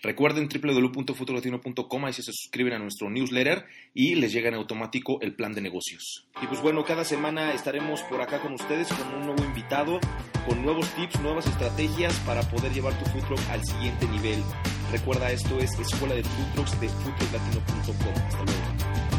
Recuerden www.futrolgatino.com, ahí se suscriben a nuestro newsletter y les llega en automático el plan de negocios. Y pues bueno, cada semana estaremos por acá con ustedes con un nuevo invitado, con nuevos tips, nuevas estrategias para poder llevar tu food al siguiente nivel. Recuerda, esto es Escuela de Food de foodtrucklatino.com. Hasta luego.